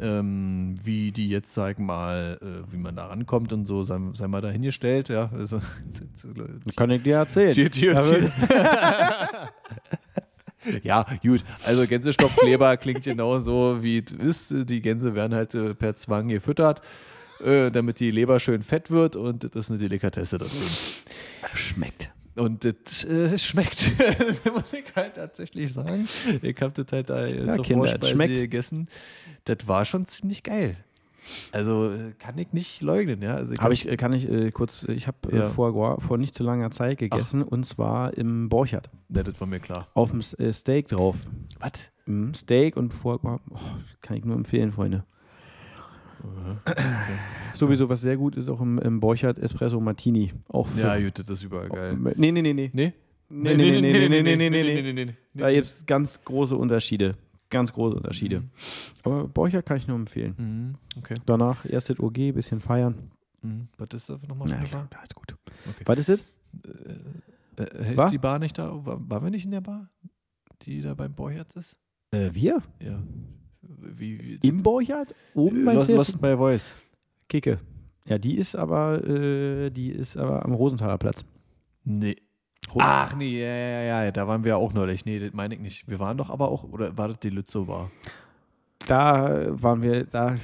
[SPEAKER 1] Ähm, wie die jetzt, sag mal, äh, wie man da rankommt und so, sei, sei mal dahingestellt. Ja, also,
[SPEAKER 2] Kann ich dir erzählen.
[SPEAKER 1] Tier, Tier, Tier. Ja, gut. Also Gänsestopfleber klingt genauso wie es ist. Die Gänse werden halt äh, per Zwang gefüttert, äh, damit die Leber schön fett wird und das ist eine Delikatesse drin.
[SPEAKER 2] Schmeckt.
[SPEAKER 1] Und das äh, schmeckt, muss ich halt tatsächlich sagen. Ich habe das halt da äh,
[SPEAKER 2] Ja,
[SPEAKER 1] zur Vorspeise gegessen. Das war schon ziemlich geil. Also äh, kann ich nicht leugnen, ja. Also
[SPEAKER 2] Habe ich, äh, kann ich äh, kurz, äh, ich habe äh,
[SPEAKER 1] Ja.
[SPEAKER 2] vor, vor nicht zu langer Zeit gegessen und zwar im Borchert.
[SPEAKER 1] Ja, das war mir klar.
[SPEAKER 2] Auf dem äh, Steak drauf.
[SPEAKER 1] Was?
[SPEAKER 2] Mhm, Steak und Gras. Oh, kann ich nur empfehlen, Freunde. Sowieso, was sehr gut ist, auch im, im Borchert Espresso Martini. Auch
[SPEAKER 1] Ja, gut, das ist überall geil.
[SPEAKER 2] Nee, nee, nee, nee.
[SPEAKER 1] Nee?
[SPEAKER 2] Nee, nee, nee, nee, nee, nee, nee, nee, nee.
[SPEAKER 1] nee, nee.
[SPEAKER 2] Da gibt es ganz große Unterschiede. Ganz große Unterschiede.
[SPEAKER 1] Mhm.
[SPEAKER 2] Aber Borchert kann ich nur empfehlen.
[SPEAKER 1] Mhm, Okay.
[SPEAKER 2] Danach erst das OG, bisschen feiern.
[SPEAKER 1] Mhm. Was ist das nochmal
[SPEAKER 2] Ja, klar, ist gut.
[SPEAKER 1] Okay.
[SPEAKER 2] Was ist das?
[SPEAKER 1] Äh, äh, heißt
[SPEAKER 2] War?
[SPEAKER 1] die Bar nicht da? War, waren wir nicht in der Bar? Die da beim Borchertz ist?
[SPEAKER 2] Äh, wir?
[SPEAKER 1] Ja. Wie, wie,
[SPEAKER 2] Im Borchert? Oben meinst
[SPEAKER 1] Lost,
[SPEAKER 2] du jetzt?
[SPEAKER 1] Lost by Voice.
[SPEAKER 2] Kicke. Ja, die ist aber, äh, die ist aber am Rosenthaler Platz.
[SPEAKER 1] Nee. Ach nee, ja, ja, ja, da waren wir auch neulich. Nee, das meine ich nicht. Wir waren doch aber auch, oder war das die Lützow Bar?
[SPEAKER 2] Da waren wir, da,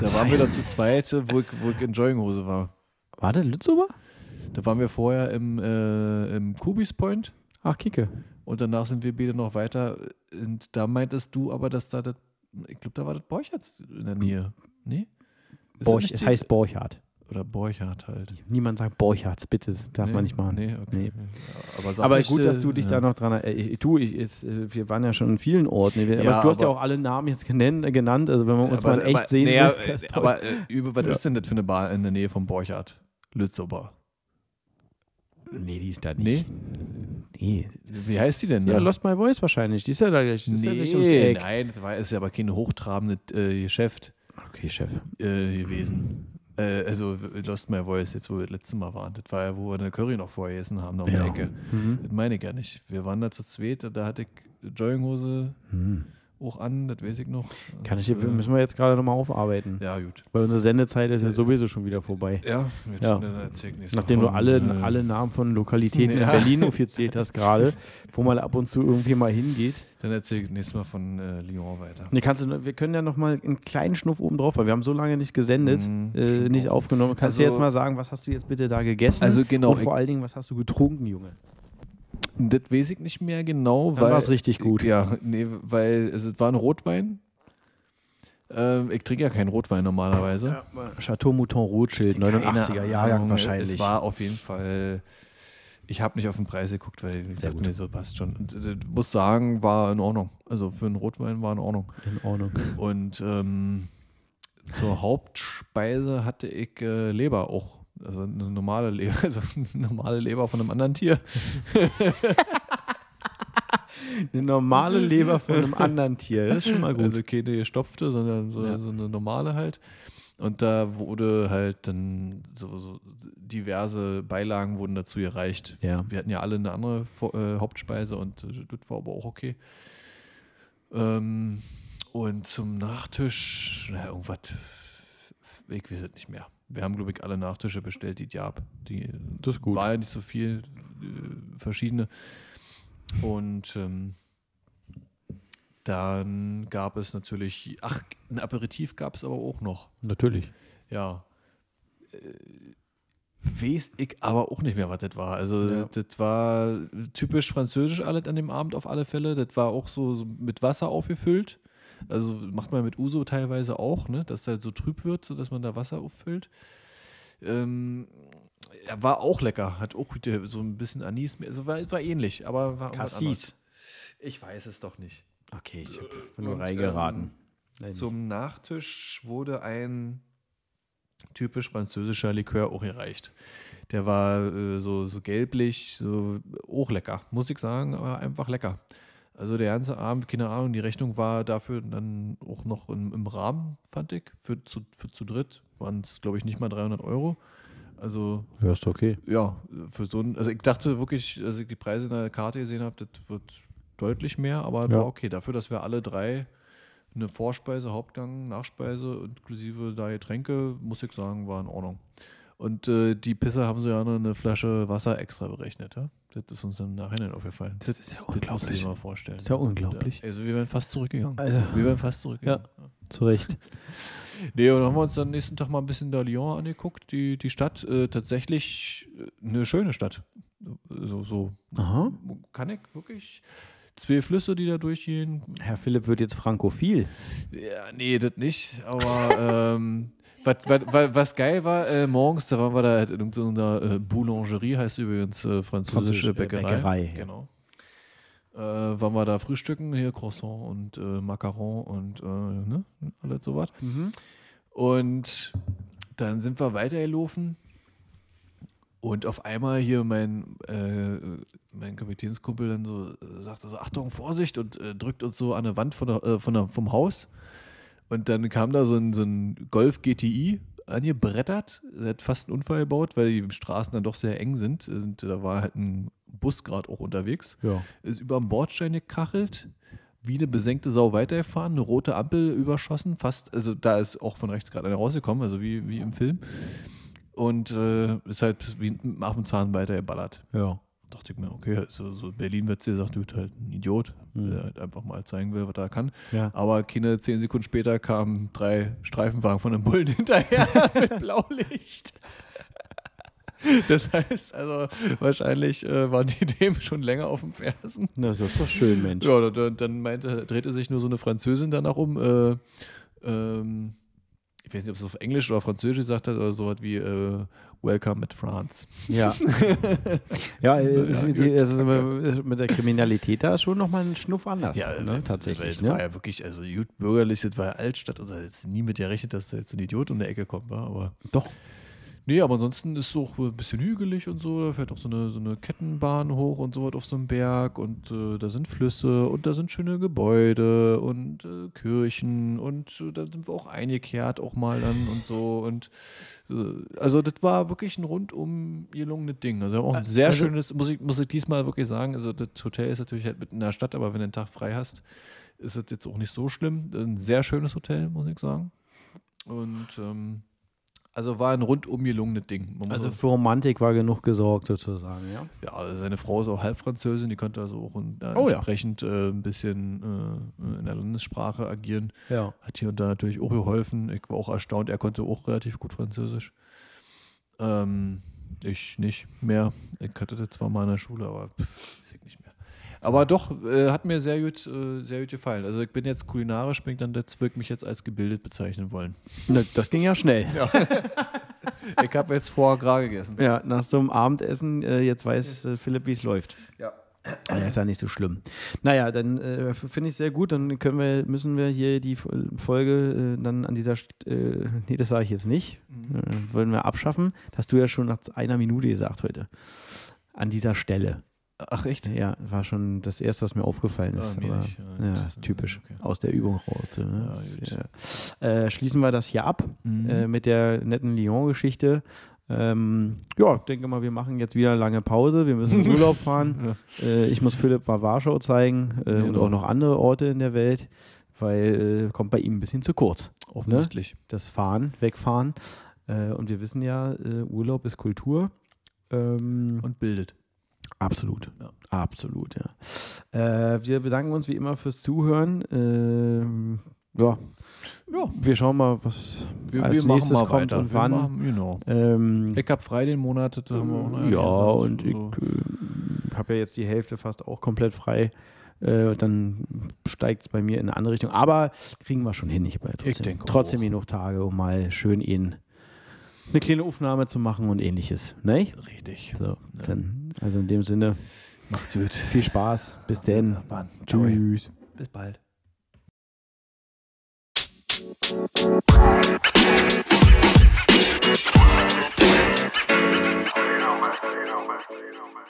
[SPEAKER 1] Da waren wir da zu zweit, wo ich, wo ich in Jogginghose war.
[SPEAKER 2] War das Lützower?
[SPEAKER 1] Da waren wir vorher im, äh, im Kubis Point
[SPEAKER 2] Ach, Kicke.
[SPEAKER 1] Und danach sind wir beide noch weiter. Und da meintest du aber, dass da das, ich glaube, da war das Borchertz in der Nähe. Nee?
[SPEAKER 2] Borch, es heißt Borchardt.
[SPEAKER 1] Oder Borchardt halt.
[SPEAKER 2] Niemand sagt Borchardt, bitte, das darf man nicht machen.
[SPEAKER 1] Nee, okay.
[SPEAKER 2] Nee.
[SPEAKER 1] Ja, aber
[SPEAKER 2] Aber
[SPEAKER 1] nicht,
[SPEAKER 2] gut,
[SPEAKER 1] äh,
[SPEAKER 2] dass du dich
[SPEAKER 1] ja.
[SPEAKER 2] da noch dran erinnerst. Ich, du, ich, ist, äh, wir waren ja schon in vielen Orten. Wir-
[SPEAKER 1] Ja,
[SPEAKER 2] aber du hast ja
[SPEAKER 1] aber-
[SPEAKER 2] auch alle Namen jetzt genannt. Also wenn man uns
[SPEAKER 1] aber,
[SPEAKER 2] mal echt
[SPEAKER 1] aber,
[SPEAKER 2] sehen
[SPEAKER 1] naja,
[SPEAKER 2] will.
[SPEAKER 1] äh, aber äh, über, was
[SPEAKER 2] Ja.
[SPEAKER 1] ist denn das für eine Bar in der Nähe von Borchardt? Lützober.
[SPEAKER 2] nee, die ist da
[SPEAKER 1] Nee?
[SPEAKER 2] nicht. Nee.
[SPEAKER 1] Wie heißt die denn?
[SPEAKER 2] Ja,
[SPEAKER 1] da?
[SPEAKER 2] Lost My Voice wahrscheinlich. Die ist ja da gleich, ist ja
[SPEAKER 1] nee,
[SPEAKER 2] gleich ums Eck.
[SPEAKER 1] nein, das war, ist ja aber kein hochtrabendes äh, Geschäft
[SPEAKER 2] Okay, Chef.
[SPEAKER 1] äh, gewesen. Äh, also Lost My Voice, jetzt wo wir das letzte Mal waren. Das war ja, wo wir eine Curry noch vorher gegessen haben, noch um
[SPEAKER 2] Ja.
[SPEAKER 1] die Ecke.
[SPEAKER 2] Mhm.
[SPEAKER 1] Das meine ich ja nicht. Wir waren da zu zweit, da hatte ich Jogginghose
[SPEAKER 2] Mhm.
[SPEAKER 1] Auch an, das weiß ich noch.
[SPEAKER 2] Kann ich,
[SPEAKER 1] Äh,
[SPEAKER 2] müssen wir jetzt gerade nochmal aufarbeiten.
[SPEAKER 1] Ja, gut.
[SPEAKER 2] Weil unsere Sendezeit ist ja sowieso schon wieder vorbei.
[SPEAKER 1] Ja, jetzt
[SPEAKER 2] Ja. Nachdem
[SPEAKER 1] Mal
[SPEAKER 2] du alle,
[SPEAKER 1] äh,
[SPEAKER 2] alle Namen von Lokalitäten
[SPEAKER 1] Ja.
[SPEAKER 2] in Berlin aufgezählt hast gerade, wo man ab und zu irgendwie mal hingeht.
[SPEAKER 1] Dann erzähl ich nächstes Mal von äh, Lyon weiter.
[SPEAKER 2] Nee, kannst du, wir können ja noch mal einen kleinen Schnuff oben drauf, weil wir haben so lange nicht gesendet,
[SPEAKER 1] Mhm,
[SPEAKER 2] äh, nicht aufgenommen. Kannst du
[SPEAKER 1] Also-
[SPEAKER 2] jetzt mal sagen, was hast du jetzt bitte da gegessen?
[SPEAKER 1] Also genau,
[SPEAKER 2] Und vor allen Dingen, was hast du getrunken, Junge?
[SPEAKER 1] Das weiß ich nicht mehr genau,
[SPEAKER 2] Dann
[SPEAKER 1] weil.
[SPEAKER 2] war's richtig gut.
[SPEAKER 1] Ja, nee, weil es war ein Rotwein. Ähm, ich trinke ja keinen Rotwein normalerweise.
[SPEAKER 2] Chateau Mouton Rothschild, 89er
[SPEAKER 1] Keine
[SPEAKER 2] Jahrgang wahrscheinlich.
[SPEAKER 1] Es war auf jeden Fall. Ich habe nicht auf den Preis geguckt, weil ich dachte mir so passt schon. Und äh, muss sagen, war in Ordnung. Also für einen Rotwein war in Ordnung.
[SPEAKER 2] in Ordnung.
[SPEAKER 1] Und ähm, zur Hauptspeise hatte ich äh, Leber auch. Also eine normale Leber, also eine normale Leber von einem anderen Tier.
[SPEAKER 2] Eine normale Leber von einem anderen Tier, das ist schon mal gut.
[SPEAKER 1] Also keine gestopfte, sondern so,
[SPEAKER 2] Ja.
[SPEAKER 1] so eine normale halt. Und da wurde halt dann so, so diverse Beilagen wurden dazu gereicht.
[SPEAKER 2] Ja.
[SPEAKER 1] Wir hatten ja alle eine andere äh, Hauptspeise und äh, das war aber auch okay. Ähm, und zum Nachtisch, naja, irgendwas, ich weiß es nicht mehr. Wir haben, glaube ich, alle Nachtische bestellt, die gab. Die
[SPEAKER 2] Das ist gut.
[SPEAKER 1] war ja nicht so viel, äh, verschiedene. Und ähm, dann gab es natürlich, ach, ein Aperitif gab es aber auch noch.
[SPEAKER 2] Natürlich.
[SPEAKER 1] Ja. Äh, weiß ich aber auch nicht mehr, was das war. Also,
[SPEAKER 2] Ja.
[SPEAKER 1] das war typisch französisch alles an dem Abend auf alle Fälle. Das war auch so, so mit Wasser aufgefüllt. Also macht man mit Uso teilweise auch, ne? dass das so trüb wird, sodass man da Wasser auffüllt. Ähm, er war auch lecker, hat auch so ein bisschen Anis, also war, war ähnlich, aber war.
[SPEAKER 2] Cassis.
[SPEAKER 1] Ich weiß es doch nicht.
[SPEAKER 2] Okay, ich habe nur
[SPEAKER 1] Und,
[SPEAKER 2] reingeraten.
[SPEAKER 1] ähm, Zum Nachtisch wurde ein typisch französischer Likör auch gereicht. Der war äh, so, so gelblich, so auch lecker, muss ich sagen, aber einfach lecker. Also der ganze Abend, keine Ahnung, die Rechnung war dafür dann auch noch im, im Rahmen, fand ich. Für zu, für zu dritt waren es, glaube ich, nicht mal 300 Euro. Also
[SPEAKER 2] Ja, ist okay.
[SPEAKER 1] ja, für so ein, also ich dachte wirklich, als ich die Preise in der Karte gesehen habe, das wird deutlich mehr, aber
[SPEAKER 2] Ja.
[SPEAKER 1] war okay. Dafür, dass wir alle drei eine Vorspeise, Hauptgang, Nachspeise inklusive da Getränke, muss ich sagen, war in Ordnung. Und äh, die Pisse haben sie ja noch eine Flasche Wasser extra berechnet, ja? Das ist uns im Nachhinein aufgefallen.
[SPEAKER 2] Das ist ja
[SPEAKER 1] Das musst du
[SPEAKER 2] unglaublich.
[SPEAKER 1] dir mal vorstellen.
[SPEAKER 2] Das ist ja unglaublich.
[SPEAKER 1] Ja, also wir wären fast zurückgegangen.
[SPEAKER 2] Also,
[SPEAKER 1] wir wären fast zurückgegangen.
[SPEAKER 2] zu Recht.
[SPEAKER 1] Nee, und dann haben wir uns dann nächsten Tag mal ein bisschen da Lyon angeguckt. Die, die Stadt, äh, tatsächlich äh, eine schöne Stadt. So, so
[SPEAKER 2] Aha.
[SPEAKER 1] kann ich wirklich. Zwei Flüsse, die da durchgehen.
[SPEAKER 2] Herr Philipp wird jetzt frankophil.
[SPEAKER 1] Ja, nee, das nicht. Aber ähm, was, was, was, geil war, äh, morgens, da waren wir da in irgendeiner äh, Boulangerie, heißt übrigens äh, französische
[SPEAKER 2] Französisch, äh,
[SPEAKER 1] Bäckerei.
[SPEAKER 2] Bäckerei, ja.
[SPEAKER 1] Genau. Äh, waren wir da frühstücken, hier Croissant und äh, Macaron und ne, alles sowas. Und dann sind wir weitergelaufen. Und auf einmal hier mein, äh, mein Kapitänskumpel dann so äh, sagte so, Achtung, Vorsicht und äh, drückt uns so an der Wand von der, von der, vom Haus. Und dann kam da so ein, so ein Golf GTI angebrettert. Er hat fast einen Unfall gebaut, weil die Straßen dann doch sehr eng sind. Und da war halt ein Bus gerade auch unterwegs
[SPEAKER 2] Ja.
[SPEAKER 1] ist über den Bordstein gekachelt, wie eine besenkte Sau weitergefahren, eine rote Ampel überschossen, fast, also da ist auch von rechts gerade einer rausgekommen, also wie, wie im Film. Und äh, ist halt wie ein Affenzahn weitergeballert.
[SPEAKER 2] Ja.
[SPEAKER 1] Dachte ich mir, okay, so, so Berlin wird sie gesagt, du bist halt ein Idiot,
[SPEAKER 2] Mhm.
[SPEAKER 1] der halt einfach mal zeigen will, was er kann.
[SPEAKER 2] Ja.
[SPEAKER 1] Aber keine zehn Sekunden später kamen drei Streifenwagen von einem Bullen hinterher mit Blaulicht. Das heißt, also wahrscheinlich äh, waren die dem schon länger auf dem Fersen.
[SPEAKER 2] Na, das ist doch schön, Mensch.
[SPEAKER 1] Ja, dann, dann meinte, drehte sich nur so eine Französin danach um. Äh, ähm, ich weiß nicht, ob es auf Englisch oder Französisch gesagt hat, oder so was wie äh, Welcome at France.
[SPEAKER 2] Ja. ja, äh,
[SPEAKER 1] Ja,
[SPEAKER 2] die, es ist mit der Kriminalität da schon nochmal ein Schnuff anders. ne, tatsächlich.
[SPEAKER 1] Das
[SPEAKER 2] Ne?
[SPEAKER 1] war ja wirklich, also gut bürgerlich, das war ja Altstadt. Also jetzt nie mit gerechnet, dass da jetzt ein Idiot um die Ecke kommt, war, aber.
[SPEAKER 2] Doch.
[SPEAKER 1] Nee, aber ansonsten ist es auch ein bisschen hügelig und so. Da fährt auch so eine, so eine Kettenbahn hoch und so was auf so einem Berg. Und äh, da sind Flüsse und da sind schöne Gebäude und äh, Kirchen. Und äh, da sind wir auch eingekehrt auch mal dann und so. Und äh, also das war wirklich ein rundum gelungenes Ding. Also auch ein sehr
[SPEAKER 2] also-
[SPEAKER 1] schönes, muss ich, muss ich diesmal wirklich sagen. Also das Hotel ist natürlich halt mitten in der Stadt, aber wenn du einen Tag frei hast, ist es jetzt auch nicht so schlimm. Ein sehr schönes Hotel, muss ich sagen. Und ähm, also war ein rundum gelungenes Ding.
[SPEAKER 2] Also für Romantik war genug gesorgt, sozusagen, ja.
[SPEAKER 1] ja, also seine Frau ist auch Halbfranzösin, die konnte also auch in, äh,
[SPEAKER 2] Oh ja.
[SPEAKER 1] entsprechend äh, ein bisschen äh, in der Landessprache agieren.
[SPEAKER 2] Ja.
[SPEAKER 1] Hat hier und da natürlich auch geholfen. Ich war auch erstaunt, er konnte auch relativ gut Französisch. Ähm, ich nicht mehr. Ich hatte das zwar mal in der Schule, aber pff, ich nicht mehr. Aber doch, äh, hat mir sehr gut, äh, sehr gut gefallen. Also ich bin jetzt kulinarisch, bin ich dann jetzt wirklich mich jetzt als gebildet bezeichnen wollen.
[SPEAKER 2] Ne, Das ging ja schnell.
[SPEAKER 1] Ich habe jetzt vorher gerade gegessen.
[SPEAKER 2] Ja, nach so einem Abendessen, äh, jetzt weiß äh, Philipp, wie es läuft.
[SPEAKER 1] Ja.
[SPEAKER 2] Ja, ist ja nicht so schlimm. Naja, dann äh, finde ich sehr gut. Dann können wir, müssen wir hier die Fol- Folge äh, dann an dieser, St äh, nee, das sage ich jetzt nicht, äh, wollen wir abschaffen. Das hast du ja schon nach einer Minute gesagt heute. An dieser Stelle.
[SPEAKER 1] Ach echt?
[SPEAKER 2] Ja, war schon das Erste, was mir aufgefallen ist.
[SPEAKER 1] Ah, mir
[SPEAKER 2] aber,
[SPEAKER 1] nicht. Ja,
[SPEAKER 2] ja, ist typisch.
[SPEAKER 1] Okay.
[SPEAKER 2] Aus der Übung raus. Ne?
[SPEAKER 1] Ja,
[SPEAKER 2] ja. Äh, schließen wir das hier ab
[SPEAKER 1] Mhm.
[SPEAKER 2] äh, mit der netten Lyon-Geschichte. Ähm, ja, ich denke mal, wir machen jetzt wieder eine lange Pause. Wir müssen in Urlaub fahren. Äh, ich muss Philipp mal Warschau zeigen äh, und
[SPEAKER 1] Genau.
[SPEAKER 2] auch noch andere Orte in der Welt, weil äh, kommt bei ihm ein bisschen zu kurz.
[SPEAKER 1] Offensichtlich.
[SPEAKER 2] Das Fahren, Wegfahren. Äh, und wir wissen ja, Urlaub ist Kultur. Ähm,
[SPEAKER 1] Und bildet.
[SPEAKER 2] Absolut.
[SPEAKER 1] Ja.
[SPEAKER 2] Absolut, ja. Äh, wir bedanken uns wie immer fürs Zuhören. Ähm, ja.
[SPEAKER 1] Ja.
[SPEAKER 2] Wir schauen mal, was
[SPEAKER 1] Wir,
[SPEAKER 2] als
[SPEAKER 1] wir machen
[SPEAKER 2] nächstes kommt
[SPEAKER 1] weiter.
[SPEAKER 2] und
[SPEAKER 1] wir
[SPEAKER 2] wann.
[SPEAKER 1] Machen, genau.
[SPEAKER 2] Ähm,
[SPEAKER 1] Ich habe frei den Monat, das haben wir auch noch
[SPEAKER 2] ja,
[SPEAKER 1] gesagt,
[SPEAKER 2] und ich
[SPEAKER 1] so.
[SPEAKER 2] äh, habe ja jetzt die Hälfte fast auch komplett frei. Äh, und dann steigt es bei mir in eine andere Richtung. Aber kriegen wir schon hin. Ich, ja trotzdem,
[SPEAKER 1] denke
[SPEAKER 2] trotzdem
[SPEAKER 1] auch.
[SPEAKER 2] genug Tage, um mal schön in eine kleine Aufnahme zu machen und ähnliches. Ne?
[SPEAKER 1] Richtig.
[SPEAKER 2] So, dann, also in dem Sinne.
[SPEAKER 1] Macht's gut.
[SPEAKER 2] Viel Spaß. Bis denn. Tschüss.
[SPEAKER 1] Bis bald. You know, man. You know, man. You know, man.